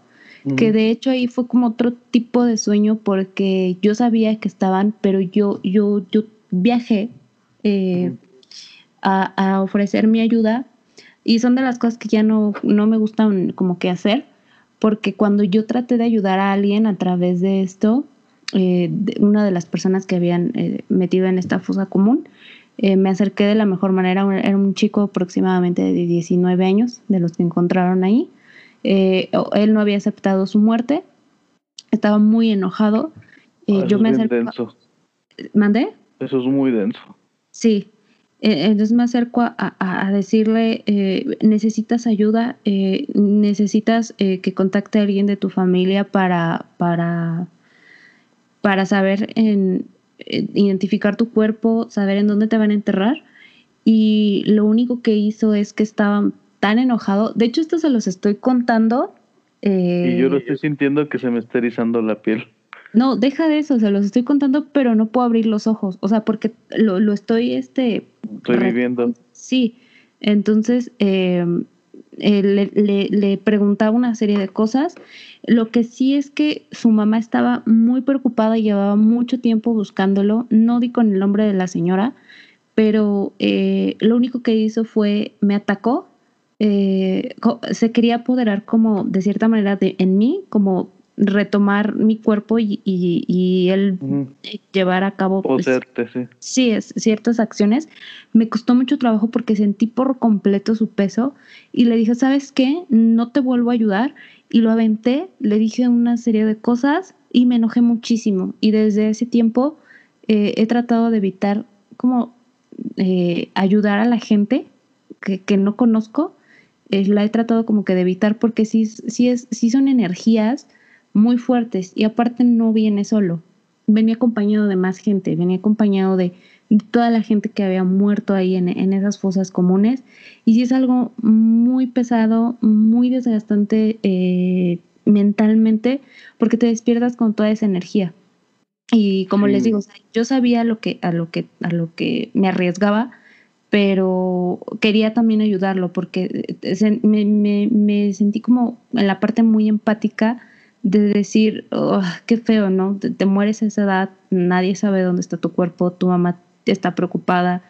que de hecho ahí fue como otro tipo de sueño porque yo sabía que estaban, pero yo, yo, yo viajé eh, a, ofrecer mi ayuda y son de las cosas que ya no, no me gustan como que hacer, porque cuando yo traté de ayudar a alguien a través de esto, eh, una de las personas que habían eh, metido en esta fosa común. Eh, me acerqué de la mejor manera, era un chico aproximadamente de 19 años, de los que encontraron ahí. él no había aceptado su muerte, estaba muy enojado. Ah, yo me acerqué. ¿Mandé? Eso es muy denso. Sí, entonces me acerco a, decirle, necesitas ayuda, necesitas que contacte a alguien de tu familia para, para para saber en, identificar tu cuerpo, saber en dónde te van a enterrar. Y lo único que hizo es que estaba tan enojado. De hecho, esto se los estoy contando. y yo lo eh, estoy sintiendo que se me está erizando la piel. No, deja de eso, se los estoy contando, pero no puedo abrir los ojos. O sea, porque lo, lo estoy, este... Estoy viviendo. Sí. Entonces, eh, eh, le, le, preguntaba una serie de cosas. Lo que sí es que su mamá estaba muy preocupada y llevaba mucho tiempo buscándolo. No di con el nombre de la señora, pero eh, lo único que hizo fue me atacó, eh, se quería apoderar como de cierta manera de, en mí, como retomar mi cuerpo y, y, él llevar a cabo pues, sí. es, ciertas acciones. Me costó mucho trabajo porque sentí por completo su peso y le dije, ¿sabes qué? No te vuelvo a ayudar. Y lo aventé, le dije una serie de cosas y me enojé muchísimo. Y desde ese tiempo eh, he tratado de evitar como eh, ayudar a la gente que, que no conozco. Eh, la he tratado como que de evitar porque sí, sí, es, sí son energías muy fuertes y aparte no viene solo, venía acompañado de más gente, venía acompañado de toda la gente que había muerto ahí en, esas fosas comunes. Y sí es algo muy pesado, muy desgastante eh, mentalmente porque te despiertas con toda esa energía. Y como les digo, yo sabía lo que, a, lo que, a lo que me arriesgaba, pero quería también ayudarlo porque eh, me, me, me sentí como en la parte muy empática de decir, oh, qué feo, ¿no? Te, mueres a esa edad, nadie sabe dónde está tu cuerpo, tu mamá está preocupada,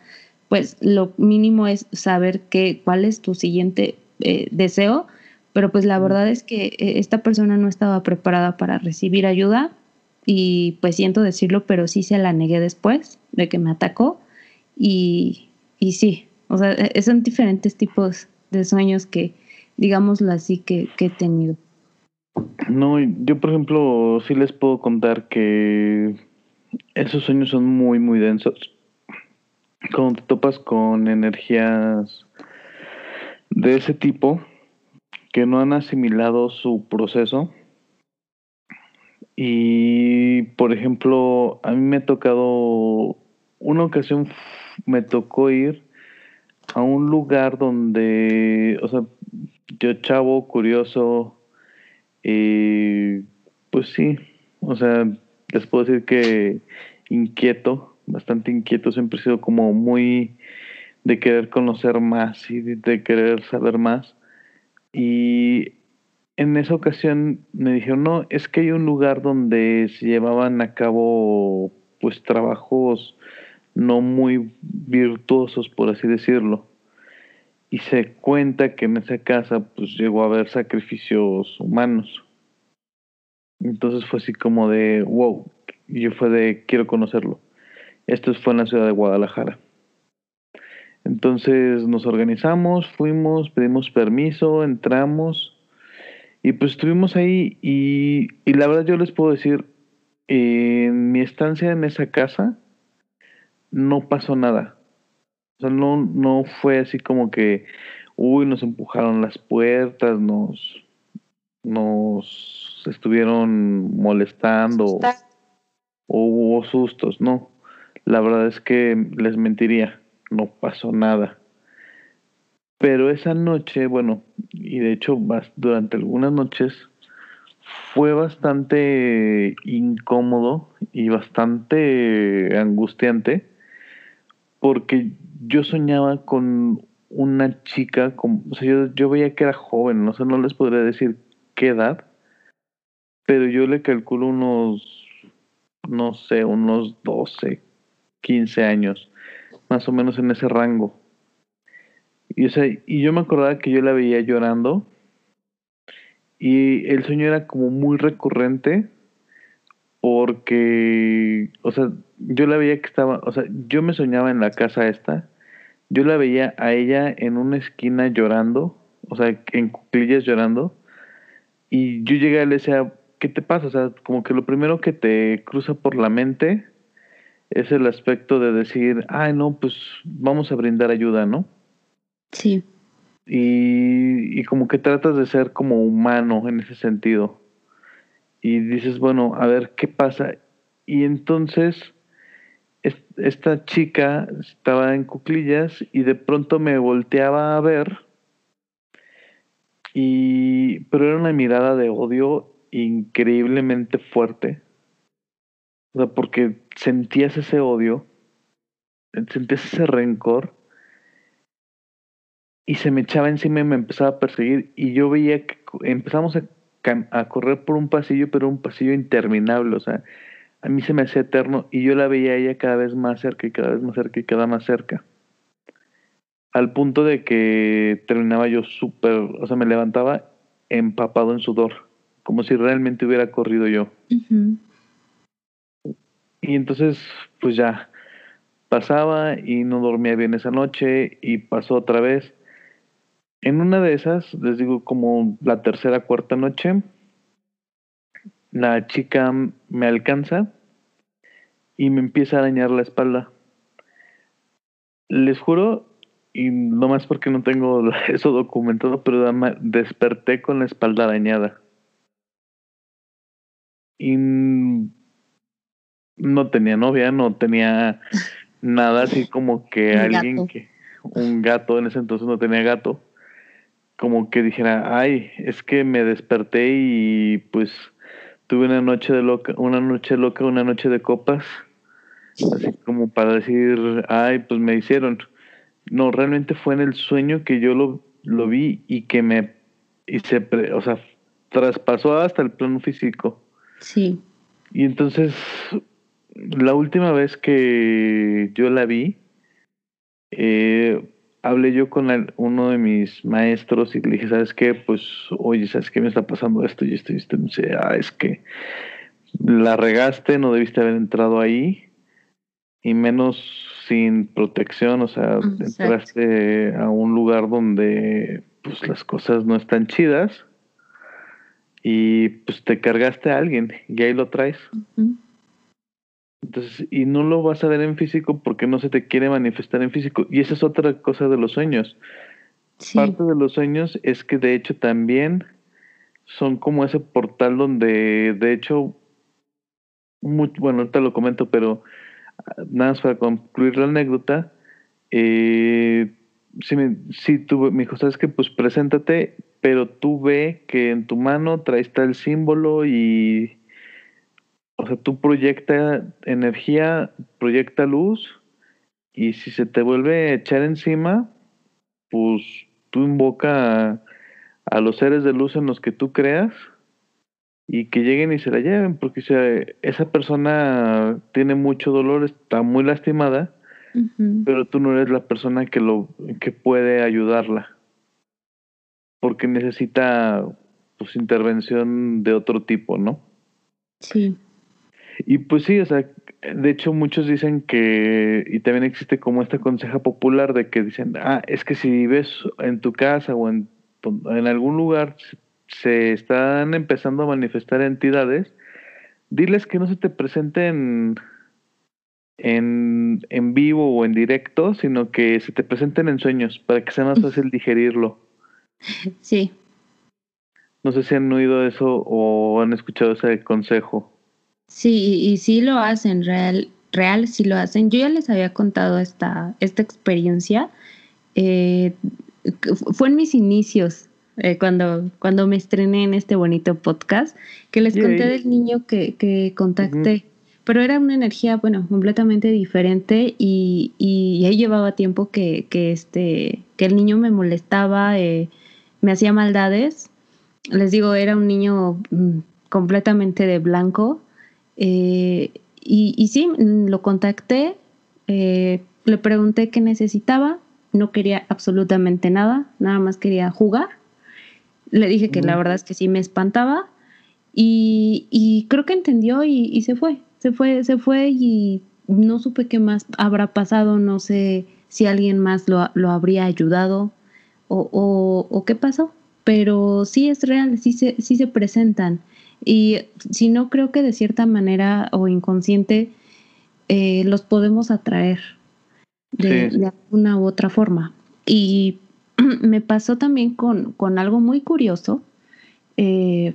pues lo mínimo es saber qué, cuál es tu siguiente eh, deseo, pero pues la verdad es que eh, esta persona no estaba preparada para recibir ayuda y pues siento decirlo, pero sí se la negué después de que me atacó y, y sí, o sea, e, son diferentes tipos de sueños que, digámoslo así, que, que he tenido. No, yo por ejemplo sí les puedo contar que esos sueños son muy, muy densos. Cuando te topas con energías de ese tipo que no han asimilado su proceso. Y por ejemplo, a mí me ha tocado, una ocasión me tocó ir a un lugar donde, o sea, yo chavo, curioso, y pues sí, o sea, les puedo decir que inquieto, bastante inquieto, siempre he sido como muy de querer conocer más y de querer saber más. Y en esa ocasión me dijeron, no, es que hay un lugar donde se llevaban a cabo pues trabajos no muy virtuosos, por así decirlo y se cuenta que en esa casa pues llegó a haber sacrificios humanos. Entonces fue así como de, wow, y yo fue de, quiero conocerlo. Esto fue en la ciudad de Guadalajara. Entonces nos organizamos, fuimos, pedimos permiso, entramos y pues estuvimos ahí y, y la verdad yo les puedo decir, en mi estancia en esa casa no pasó nada sea, no, no fue así como que, uy, nos empujaron las puertas, nos, nos estuvieron molestando o, hubo sustos, no. La verdad es que les mentiría, no pasó nada. Pero esa noche, bueno, y de hecho durante algunas noches fue bastante incómodo y bastante angustiante porque yo soñaba con una chica, con, o sea, yo, veía que era joven, no sé, no les podría decir qué edad, pero yo le calculo unos, no sé, unos 12, 15 años, más o menos en ese rango. Y, o sea, y yo me acordaba que yo la veía llorando y el sueño era como muy recurrente porque, o sea, yo la veía que estaba, o sea, yo me soñaba en la casa esta, yo la veía a ella en una esquina llorando, o sea, en cuclillas llorando, y yo llegué y le decía, ¿qué te pasa? O sea, como que lo primero que te cruza por la mente es el aspecto de decir, ay, no, pues vamos a brindar ayuda, ¿no? Sí. Y, y como que tratas de ser como humano en ese sentido y dices, bueno, a ver qué pasa. Y entonces esta chica estaba en cuclillas y de pronto me volteaba a ver y pero era una mirada de odio increíblemente fuerte. O sea, porque sentías ese odio, sentías ese rencor y se me echaba encima y me empezaba a perseguir y yo veía que empezamos a a correr por un pasillo, pero un pasillo interminable, o sea, a mí se me hacía eterno y yo la veía a ella cada vez más cerca y cada vez más cerca y cada más cerca. Al punto de que terminaba yo súper, o sea, me levantaba empapado en sudor, como si realmente hubiera corrido yo. Y entonces, pues ya, pasaba y no dormía bien esa noche y pasó otra vez. En una de esas, les digo como la tercera, cuarta noche, la chica me alcanza y me empieza a arañar la espalda. Les juro, y no más porque no tengo eso documentado, pero desperté con la espalda arañada. Y no tenía novia, no tenía nada así como que alguien que un gato en ese entonces no tenía gato como que dijera ay es que me desperté y pues tuve una noche de loca una noche loca una noche de copas así como para decir ay pues me hicieron no realmente fue en el sueño que yo lo, lo vi y que me y se o sea traspasó hasta el plano físico. Sí. Y entonces la última vez que yo la vi, eh, hablé yo con uno de mis maestros y le dije, ¿sabes qué? Pues, oye, ¿sabes qué me está pasando esto y esto y esto? Y me dice, ah, es que la regaste, no debiste haber entrado ahí y menos sin protección, o sea, entraste a un lugar donde pues las cosas no están chidas y pues te cargaste a alguien y ahí lo traes. Entonces, y no lo vas a ver en físico porque no se te quiere manifestar en físico. Y esa es otra cosa de los sueños. Parte de los sueños es que de hecho también son como ese portal donde de hecho, muy, bueno, ahorita lo comento, pero ah, nada más para concluir la anécdota, eh, si, me, si tú me dijo, sabes que pues preséntate, pero tú ve que en tu mano traes tal símbolo y o sea, tú proyecta energía, proyecta luz, y si se te vuelve a echar encima, pues tú invoca a, los seres de luz en los que tú creas y que lleguen y se la lleven, porque esa persona tiene mucho dolor, está muy lastimada, pero tú no eres la persona que lo que puede ayudarla, porque necesita pues intervención de otro tipo, ¿no? Sí. Y pues sí, o sea, de hecho muchos dicen que, y también existe como esta conseja popular de que dicen, ah, es que si ves en tu casa o en, en algún lugar se están empezando a manifestar entidades, diles que no se te presenten en, en vivo o en directo, sino que se te presenten en sueños para que sea más fácil digerirlo. Sí. No sé si han oído eso o han escuchado ese consejo. Sí, y sí lo hacen, real, real sí lo hacen. Yo ya les había contado esta, esta experiencia. Eh, fue en mis inicios, eh, cuando, cuando me estrené en este bonito podcast, que les conté del niño que, que contacté. Pero era una energía, bueno, completamente diferente y, y ahí llevaba tiempo que, que, este, que el niño me molestaba, eh, me hacía maldades. Les digo, era un niño mm, completamente de blanco eh, y, y, sí, lo contacté, eh, le pregunté qué necesitaba, no quería absolutamente nada, nada más quería jugar. Le dije que la verdad es que sí me espantaba y, y creo que entendió y, y, se fue, se fue, se fue y no supe qué más habrá pasado, no sé si alguien más lo, lo habría ayudado o, o, o, qué pasó, pero sí es real, sí se, sí se presentan. Y si no, creo que de cierta manera o inconsciente eh, los podemos atraer de, alguna u otra forma. Y me pasó también con, con algo muy curioso. Eh,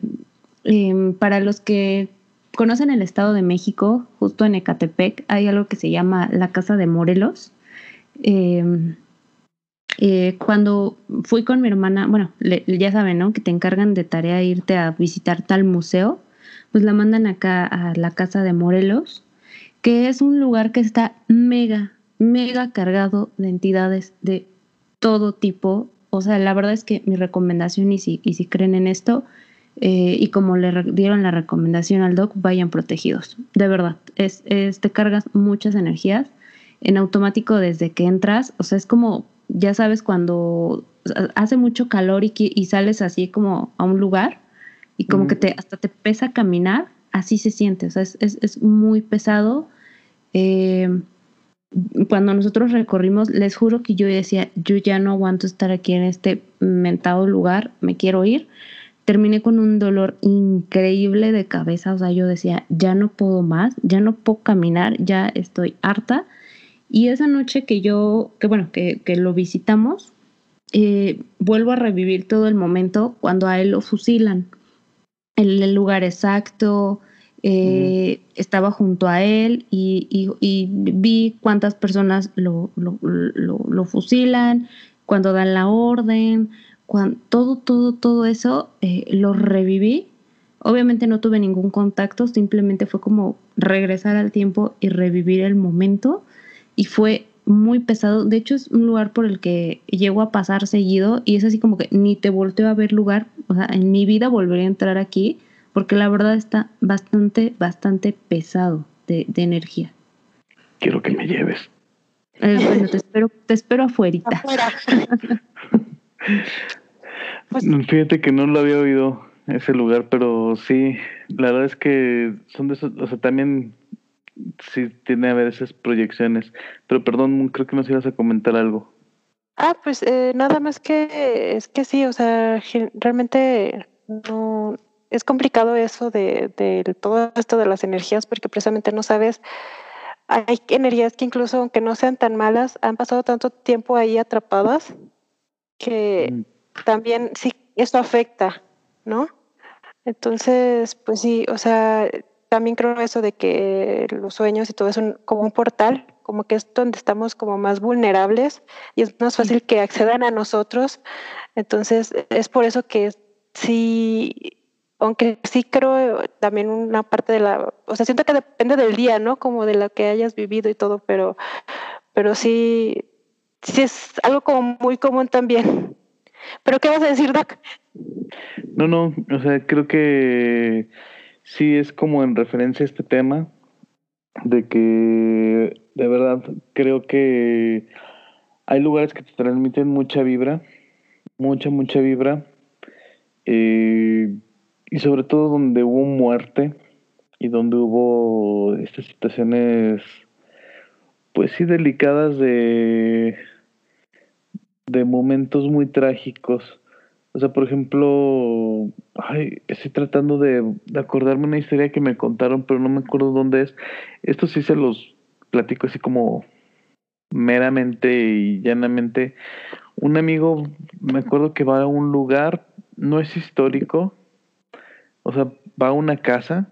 em, para los que conocen el Estado de México, justo en Ecatepec, hay algo que se llama la Casa de Morelos. Em, eh, cuando fui con mi hermana, bueno, ya saben, ¿no? Que te encargan de tarea irte a visitar tal museo, pues la mandan acá a la casa de Morelos, que es un lugar que está mega, mega cargado de entidades de todo tipo. O sea, la verdad es que mi recomendación, y si, y si creen en esto, eh, y como le dieron la recomendación al doc, vayan protegidos. De verdad, es, te cargas muchas energías en automático desde que entras. O sea, es como, ya sabes, cuando hace mucho calor y, y sales así como a un lugar y como que te, hasta te pesa caminar, así se siente. O sea, es, es, es muy pesado. Eh, cuando nosotros recorrimos, les juro que yo decía, yo ya no aguanto estar aquí en este mentado lugar, me quiero ir terminé con un dolor increíble de cabeza, o sea, yo decía, ya no puedo más, ya no puedo caminar, ya estoy harta. Y esa noche que yo, que bueno, que, lo visitamos, eh, vuelvo a revivir todo el momento cuando a él lo fusilan. El, el lugar exacto, eh, estaba junto a él y, vi cuántas personas lo, lo, lo, fusilan, cuando dan la orden, cuando, todo, todo, todo eso eh, lo reviví. Obviamente no tuve ningún contacto, simplemente fue como regresar al tiempo y revivir el momento. Y fue muy pesado. De hecho, es un lugar por el que llego a pasar seguido y es así como que ni te volteo a ver lugar. O sea, en mi vida volvería a entrar aquí porque la verdad está bastante, bastante pesado de, energía. Quiero que me lleves. Eh, bueno, te espero, te espero afuerita. Pues, Fíjate que no lo había oído ese lugar, pero sí, la verdad es que son de esos, o sea, también sí tiene a ver esas proyecciones. Pero perdón, creo que nos ibas a comentar algo. Ah, pues eh, nada más que es que sí, o sea, realmente no es complicado eso de, de todo esto de las energías porque precisamente no sabes hay energías que incluso aunque no sean tan malas han pasado tanto tiempo ahí atrapadas que mm. también sí, esto afecta, ¿no? Entonces, pues sí, o sea, también creo eso de que los sueños y todo es como un portal, como que es donde estamos como más vulnerables y es más fácil que accedan a nosotros. Entonces, es por eso que sí, aunque sí creo también una parte de la, o sea, siento que depende del día, ¿no? Como de lo que hayas vivido y todo, pero, pero sí, sí es algo como muy común también. ¿Pero qué vas a decir, Doc? No, no, o sea, creo que sí es como en referencia a este tema, de que de verdad creo que hay lugares que te transmiten mucha vibra, mucha, mucha vibra, eh, y sobre todo donde hubo muerte y donde hubo estas situaciones pues sí delicadas de de momentos muy trágicos. O sea, por ejemplo, ay, estoy tratando de, acordarme una historia que me contaron, pero no me acuerdo dónde es. Esto sí se los platico así como meramente y llanamente. Un amigo, me acuerdo que va a un lugar, no es histórico, o sea, va a una casa,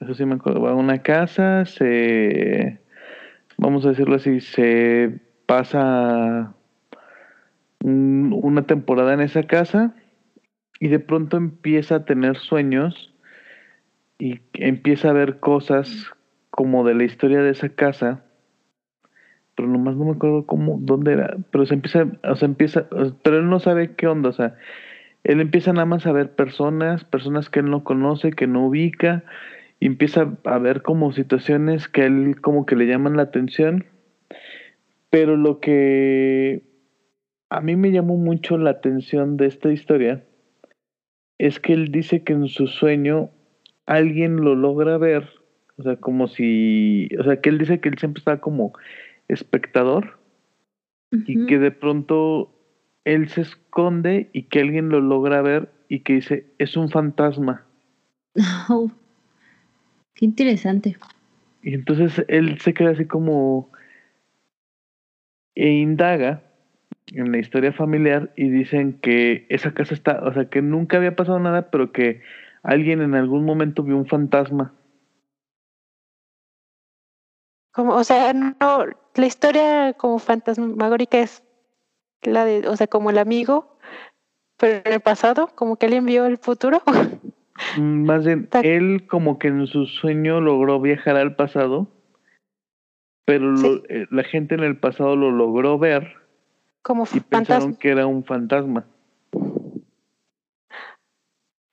eso sí me acuerdo, va a una casa, se, vamos a decirlo así, se pasa una temporada en esa casa y de pronto empieza a tener sueños y empieza a ver cosas como de la historia de esa casa, pero nomás no me acuerdo cómo, dónde era, pero se empieza, o sea, empieza, pero él no sabe qué onda, o sea, él empieza nada más a ver personas, personas que él no conoce, que no ubica, y empieza a ver como situaciones que él como que le llaman la atención, pero lo que a mí me llamó mucho la atención de esta historia es que él dice que en su sueño alguien lo logra ver, o sea, como si, o sea, que él dice que él siempre estaba como espectador y que de pronto él se esconde y que alguien lo logra ver y que dice, es un fantasma. Oh, qué interesante. Y entonces él se queda así como e indaga en la historia familiar y dicen que esa casa está, o sea, que nunca había pasado nada, pero que alguien en algún momento vio un fantasma. Como, o sea, no, la historia como fantasmagórica es la de, o sea, como el amigo, pero en el pasado, como que él envió el futuro. Mm, más bien, él como que en su sueño logró viajar al pasado, pero eh, la gente en el pasado lo logró ver como y pensaron que era un fantasma.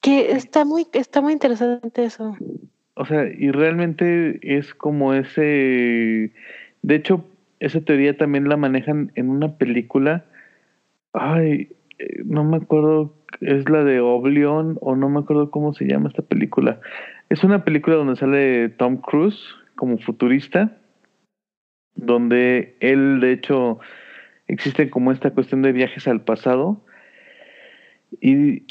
Que está muy, está muy interesante eso. O sea, y realmente es como ese... De hecho, esa teoría también la manejan en una película. Ay, eh, no me acuerdo, es la de Oblivion o no me acuerdo cómo se llama esta película. Es una película donde sale Tom Cruise como futurista, donde él de hecho existe como esta cuestión de viajes al pasado y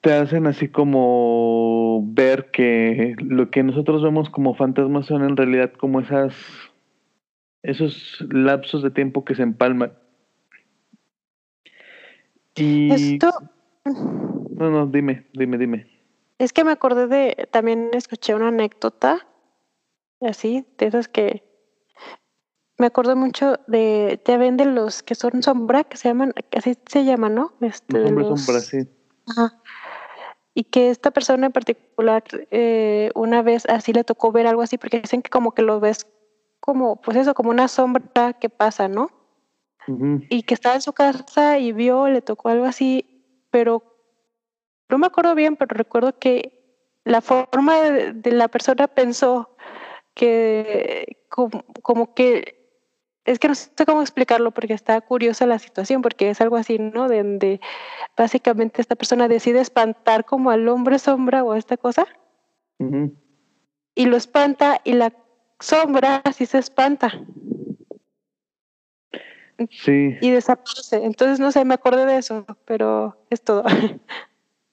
te hacen así como ver que lo que nosotros vemos como fantasmas son en realidad como esas esos lapsos de tiempo que se empalman. Y Esto, no, no, dime, dime, dime. es que me acordé de, también escuché una anécdota, así, de esas que me acuerdo mucho de, ya ven de los que son sombra, que se llaman, así se llaman, ¿no? Este, Los hombres los- son Brasil. Ajá. Y que esta persona en particular eh, una vez así le tocó ver algo así, porque dicen que como que lo ves como, pues eso, como una sombra que pasa, ¿no? Y que estaba en su casa y vio, le tocó algo así, pero no me acuerdo bien, pero recuerdo que la forma de, de la persona pensó que como, como que es que no sé cómo explicarlo porque está curiosa la situación, porque es algo así, ¿no? De donde básicamente esta persona decide espantar como al hombre sombra o a esta cosa y lo espanta y la sombra sí se espanta Sí, y desaparece. Entonces, no sé, me acordé de eso, pero es todo.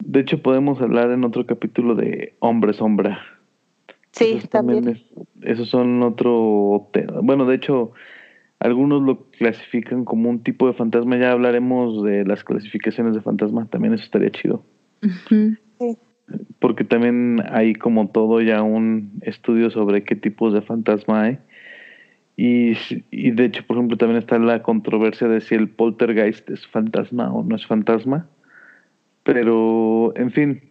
de hecho podemos hablar en otro capítulo de hombre sombra. sí, Esos también. es- esos son otro tema. Bueno, de hecho, algunos lo clasifican como un tipo de fantasma. Ya hablaremos de las clasificaciones de fantasma. También eso estaría chido. Ujú. Porque también hay como todo ya un estudio sobre qué tipos de fantasma hay. Y de hecho, por ejemplo, también está la controversia de si el poltergeist es fantasma o no es fantasma. Pero, en fin,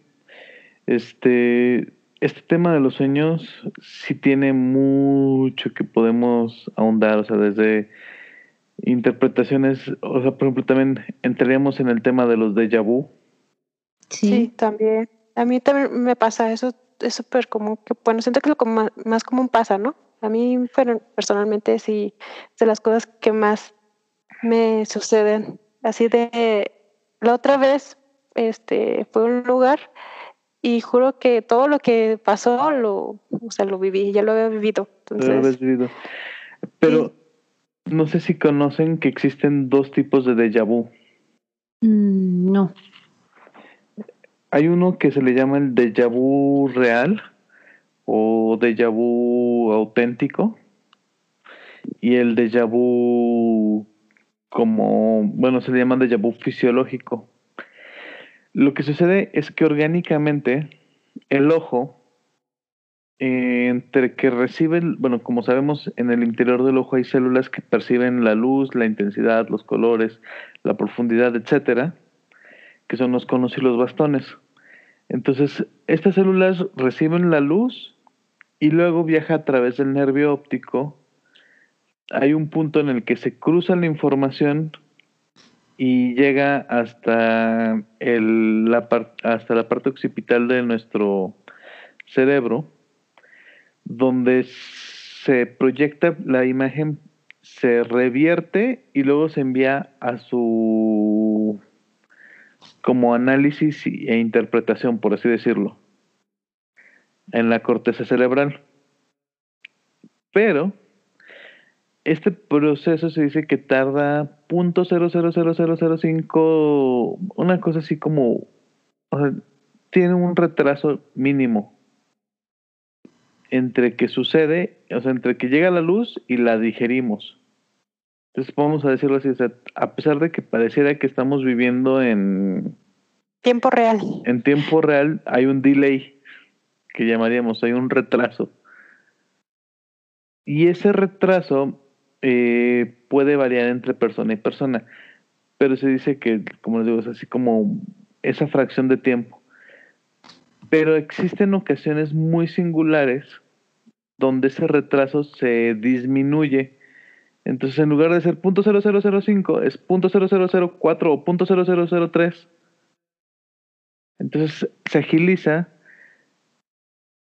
este, este tema de los sueños sí tiene mucho que podemos ahondar, o sea, desde interpretaciones, o sea, por ejemplo, también entraríamos en el tema de los déjà vu. Sí. Sí. también. A mí también me pasa eso, es súper común, que bueno, siento que lo como más, más común pasa, ¿no? A mí pero, personalmente sí, es de las cosas que más me suceden. Así de, la otra vez, este, fue a un lugar y juro que todo lo que pasó, lo, o sea, lo viví, ya lo había vivido. Lo habías Entonces, vivido. Pero no sé si conocen que existen dos tipos de déjà vu. Mm, no. Hay uno que se le llama el déjà vu real o déjà vu auténtico y el déjà vu como, bueno, se le llama déjà vu fisiológico. Lo que sucede es que orgánicamente el ojo, eh, entre que recibe, bueno, como sabemos, en el interior del ojo hay células que perciben la luz, la intensidad, los colores, la profundidad, etcétera, que son los conos y los bastones. Entonces, estas células reciben la luz y luego viaja a través del nervio óptico. Hay un punto en el que se cruza la información y llega hasta, el, la, hasta la parte occipital de nuestro cerebro, donde se proyecta la imagen, se revierte y luego se envía a su como análisis e interpretación, por así decirlo, en la corteza cerebral. Pero este proceso se dice que tarda .0000005, una cosa así como, o sea, tiene un retraso mínimo entre que sucede, o sea, entre que llega la luz y la digerimos. Entonces vamos a decirlo así, o sea, a pesar de que pareciera que estamos viviendo en, tiempo real. en tiempo real, hay un delay que llamaríamos, hay un retraso. Y ese retraso eh, puede variar entre persona y persona, pero se dice que, como les digo, es así como esa fracción de tiempo. Pero existen ocasiones muy singulares donde ese retraso se disminuye. Entonces, en lugar de ser .0005, es .0004 o .0003. Entonces se agiliza,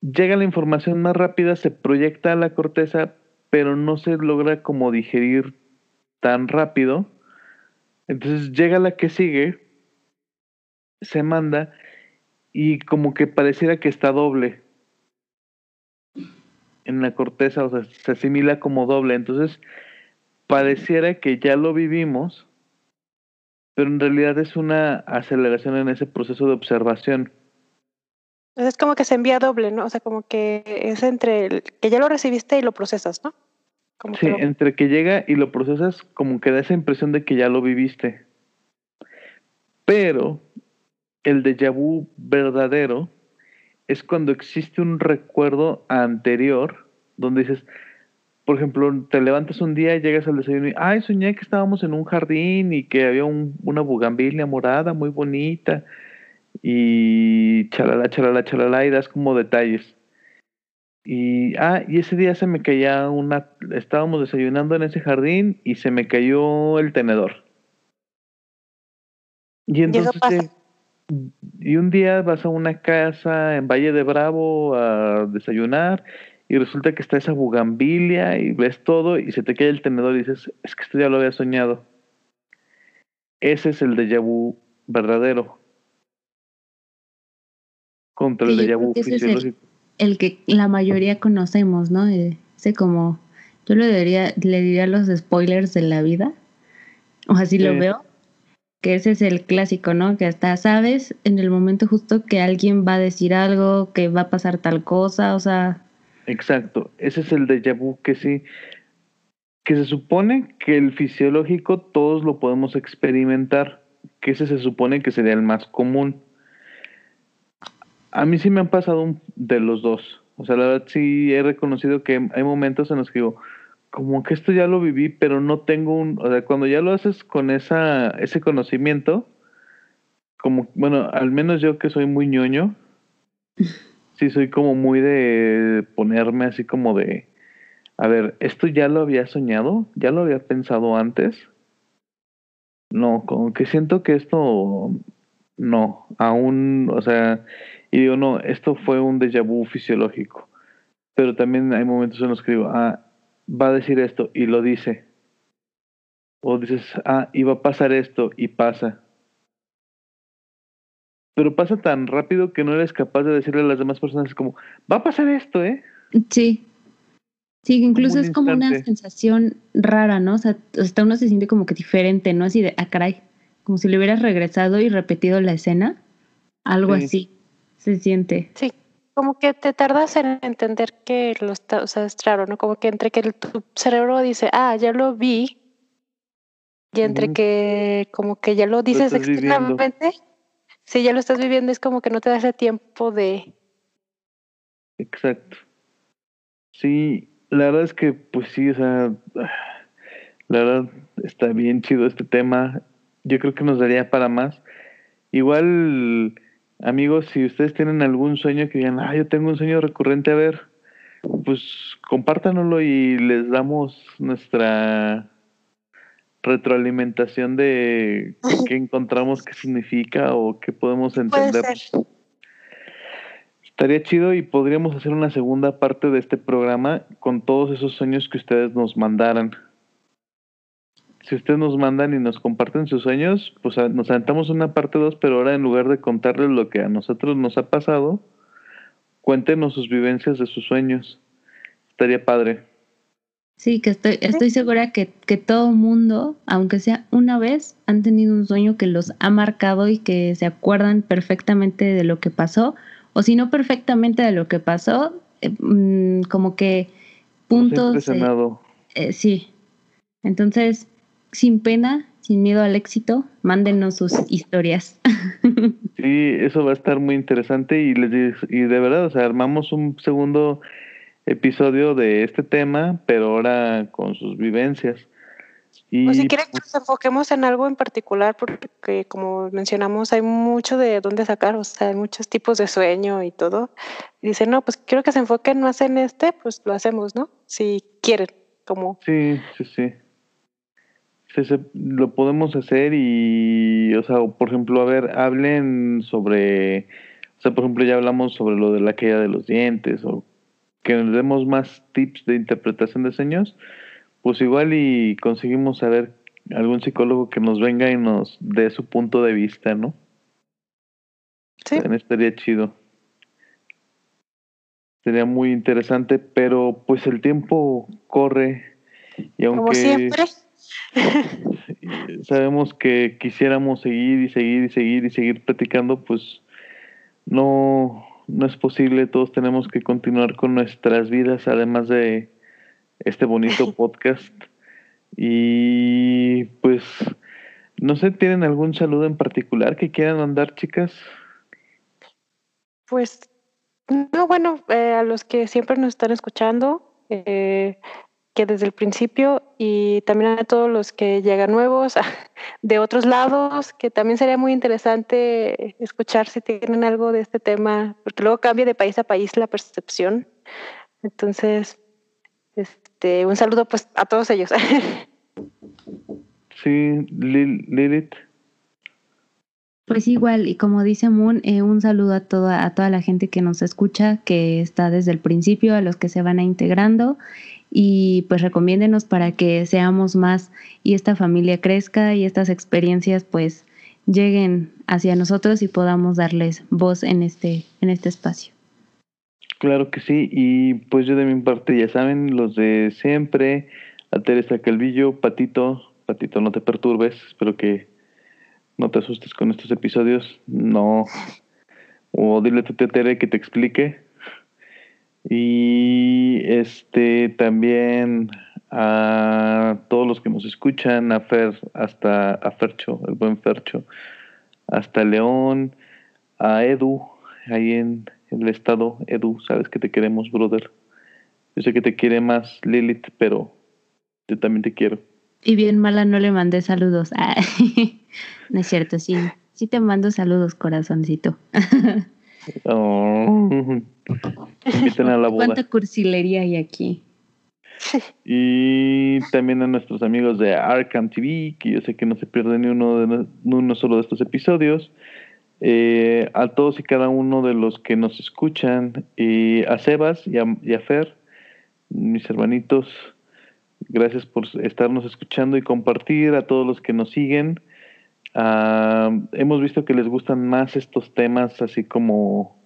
llega la información más rápida, se proyecta a la corteza, pero no se logra como digerir tan rápido. Entonces llega la que sigue, se manda y como que pareciera que está doble en la corteza, o sea, se asimila como doble. Entonces pareciera que ya lo vivimos, pero en realidad es una aceleración en ese proceso de observación. Es como que se envía doble, ¿no? O sea, como que es entre el, que ya lo recibiste y lo procesas, ¿no? Como sí, que lo- entre que llega y lo procesas, como que da esa impresión de que ya lo viviste. Pero el déjà vu verdadero es cuando existe un recuerdo anterior donde dices, por ejemplo, te levantas un día y llegas al desayuno y, ay, soñé que estábamos en un jardín y que había un- una bugambilia morada muy bonita y chalala, chalala, chalala y das como detalles. Y, ah, y ese día se me caía una, estábamos desayunando en ese jardín y se me cayó el tenedor. Y entonces, eh, y un día vas a una casa en Valle de Bravo a desayunar y resulta que está esa bugambilia y ves todo y se te cae el tenedor y dices, es que esto ya lo había soñado. Ese es el déjà vu verdadero. Contra el Sí, déjà vu fisiológico. El que la mayoría conocemos, ¿no? Ese como, yo le diría, le diría los spoilers de la vida, o así lo Sí. veo, que ese es el clásico, ¿no? Que hasta sabes en el momento justo que alguien va a decir algo, que va a pasar tal cosa, o sea, Exacto, ese es el déjà vu que sí, que se supone que el fisiológico todos lo podemos experimentar, que ese se supone que sería el más común. A mí sí me han pasado un- de los dos, o sea, la verdad sí he reconocido que hay momentos en los que digo, como que esto ya lo viví, pero no tengo un, o sea, cuando ya lo haces con esa, ese conocimiento, como, bueno, al menos yo que soy muy ñoño, sí soy como muy de ponerme así como de, a ver, ¿esto ya lo había soñado? ¿Ya lo había pensado antes? No, como que siento que esto no, aún, o sea, y digo, no, esto fue un déjà vu fisiológico. Pero también hay momentos en los que digo, ah, va a decir esto y lo dice. O dices, ah, iba a pasar esto y pasa. Pero pasa tan rápido que no eres capaz de decirle a las demás personas como, va a pasar esto, ¿eh? sí. Sí, incluso es como una sensación rara, ¿no? O sea, hasta uno se siente como que diferente, ¿no? Así de, ah, caray, como si le hubieras regresado y repetido la escena, algo Sí. así se siente. Sí, como que te tardas en entender que lo está, o sea, es raro, ¿no? Como que entre que el- tu cerebro dice, ah, ya lo vi, y entre que como que ya lo dices viviendo. externamente, si ya lo estás viviendo, es como que no te das el tiempo de, Exacto. Sí, la verdad es que, pues sí, o sea, la verdad está bien chido este tema. Yo creo que nos daría para más. Igual, amigos, si ustedes tienen algún sueño que digan, ah, yo tengo un sueño recurrente, a ver, pues compártanoslo y les damos nuestra retroalimentación de qué encontramos, qué significa o qué podemos entender. Estaría chido y podríamos hacer una segunda parte de este programa con todos esos sueños que ustedes nos mandaran. Si ustedes nos mandan y nos comparten sus sueños, pues nos aventamos una parte 2, pero ahora en lugar de contarles lo que a nosotros nos ha pasado, cuéntenos sus vivencias de sus sueños. Estaría padre. Sí, que estoy, estoy segura que, que todo mundo, aunque sea una vez, han tenido un sueño que los ha marcado y que se acuerdan perfectamente de lo que pasó, o si no perfectamente de lo que pasó, eh, mm, como que puntos. eh, eh, sí. Entonces, sin pena, sin miedo al éxito, mándenos sus historias. Sí, eso va a estar muy interesante y les y de verdad, o sea, armamos un segundo episodio de este tema, pero ahora con sus vivencias. Y O si quieren que nos enfoquemos en algo en particular, porque como mencionamos, hay mucho de dónde sacar, o sea, hay muchos tipos de sueño y todo. Y dicen, no, pues quiero que se enfoquen más en este, pues lo hacemos, ¿no? Si quieren, como sí, sí, sí. Se, se- lo podemos hacer y, o sea, por ejemplo, a ver, hablen sobre, o sea, por ejemplo, ya hablamos sobre lo de la caída de los dientes o que nos demos más tips de interpretación de sueños, pues igual y conseguimos saber algún psicólogo que nos venga y nos dé su punto de vista, ¿no? Sí, También estaría chido. Sería muy interesante, pero pues el tiempo corre y aunque como siempre. sabemos que quisiéramos seguir y seguir y seguir y seguir platicando, pues no, no es posible. Todos tenemos que continuar con nuestras vidas, además de este bonito podcast. Y pues, no sé, ¿tienen algún saludo en particular que quieran mandar, chicas? Pues, no, bueno, eh, a los que siempre nos están escuchando, eh, que desde el principio y también a todos los que llegan nuevos de otros lados, que también sería muy interesante escuchar si tienen algo de este tema, porque luego cambia de país a país la percepción. Entonces, este, un saludo pues a todos ellos. Sí, Lil- Lilith. Pues igual, y como dice Moon, eh, un saludo a toda, a toda la gente que nos escucha, que está desde el principio, a los que se van a integrando, y pues recomiéndenos para que seamos más y esta familia crezca y estas experiencias pues lleguen hacia nosotros y podamos darles voz en este, en este espacio. Claro que sí, y pues yo de mi parte ya saben, los de siempre, a Teresa Calvillo, Patito, Patito no te perturbes, espero que no te asustes con estos episodios, no, o dile a tu que te explique, y este también a todos los que nos escuchan, a Fer, hasta a Fercho, el buen Fercho, hasta León, a Edu, ahí en el estado, Edu, sabes que te queremos, brother. Yo sé que te quiere más Lilith, pero yo también te quiero. Y bien mala no le mandé saludos. Ah, no es cierto, sí. Sí te mando saludos, corazoncito. Oh, inviten a la boda. ¿Cuánta cursilería hay aquí? Y también a nuestros amigos de Arkham TV, que yo sé que no se pierden ni uno, de, ni uno solo de estos episodios. Eh, a todos y cada uno de los que nos escuchan, y a Sebas y a, y a Fer, mis hermanitos, gracias por estarnos escuchando y compartir. A todos los que nos siguen, Ah, hemos visto que les gustan más estos temas, así como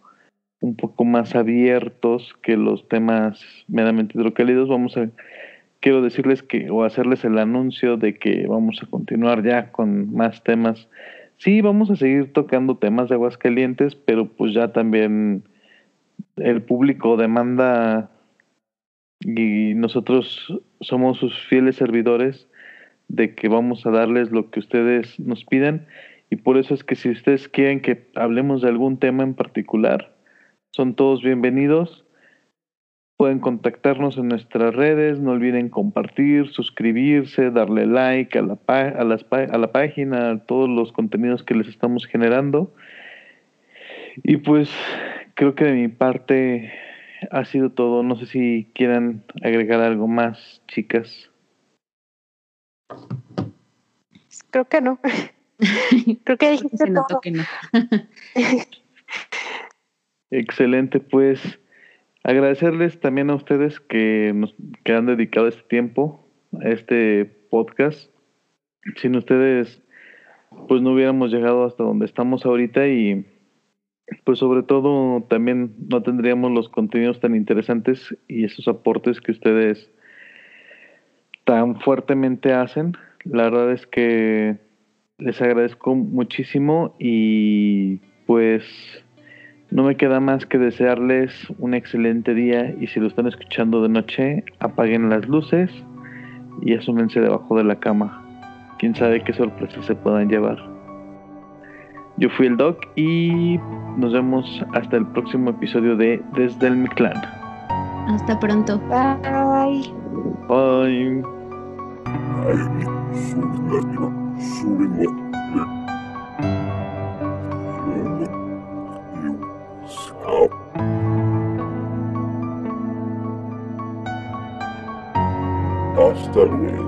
un poco más abiertos que los temas meramente hidrocálidos. Vamos a, quiero decirles que, o hacerles el anuncio de que vamos a continuar ya con más temas. Sí, vamos a seguir tocando temas de aguas calientes, pero pues ya también el público demanda y nosotros somos sus fieles servidores de que vamos a darles lo que ustedes nos pidan y por eso es que si ustedes quieren que hablemos de algún tema en particular, son todos bienvenidos. Pueden contactarnos en nuestras redes, no olviden compartir, suscribirse, darle like a la, a las a la página, a todos los contenidos que les estamos generando. Y pues creo que de mi parte ha sido todo. No sé si quieran agregar algo más, chicas. Creo que no. Creo que dijiste Se notó todo. que no. Excelente, pues agradecerles también a ustedes que nos que han dedicado este tiempo a este podcast. Sin ustedes, pues no hubiéramos llegado hasta donde estamos ahorita y pues sobre todo también no tendríamos los contenidos tan interesantes y esos aportes que ustedes tan fuertemente hacen. La verdad es que les agradezco muchísimo y pues no me queda más que desearles un excelente día y si lo están escuchando de noche, apaguen las luces y asúmense debajo de la cama. Quién sabe qué sorpresas se puedan llevar. Yo fui el Doc y nos vemos hasta el próximo episodio de Desde el Mictlán. Hasta pronto. Bye. Bye. Hasta luego.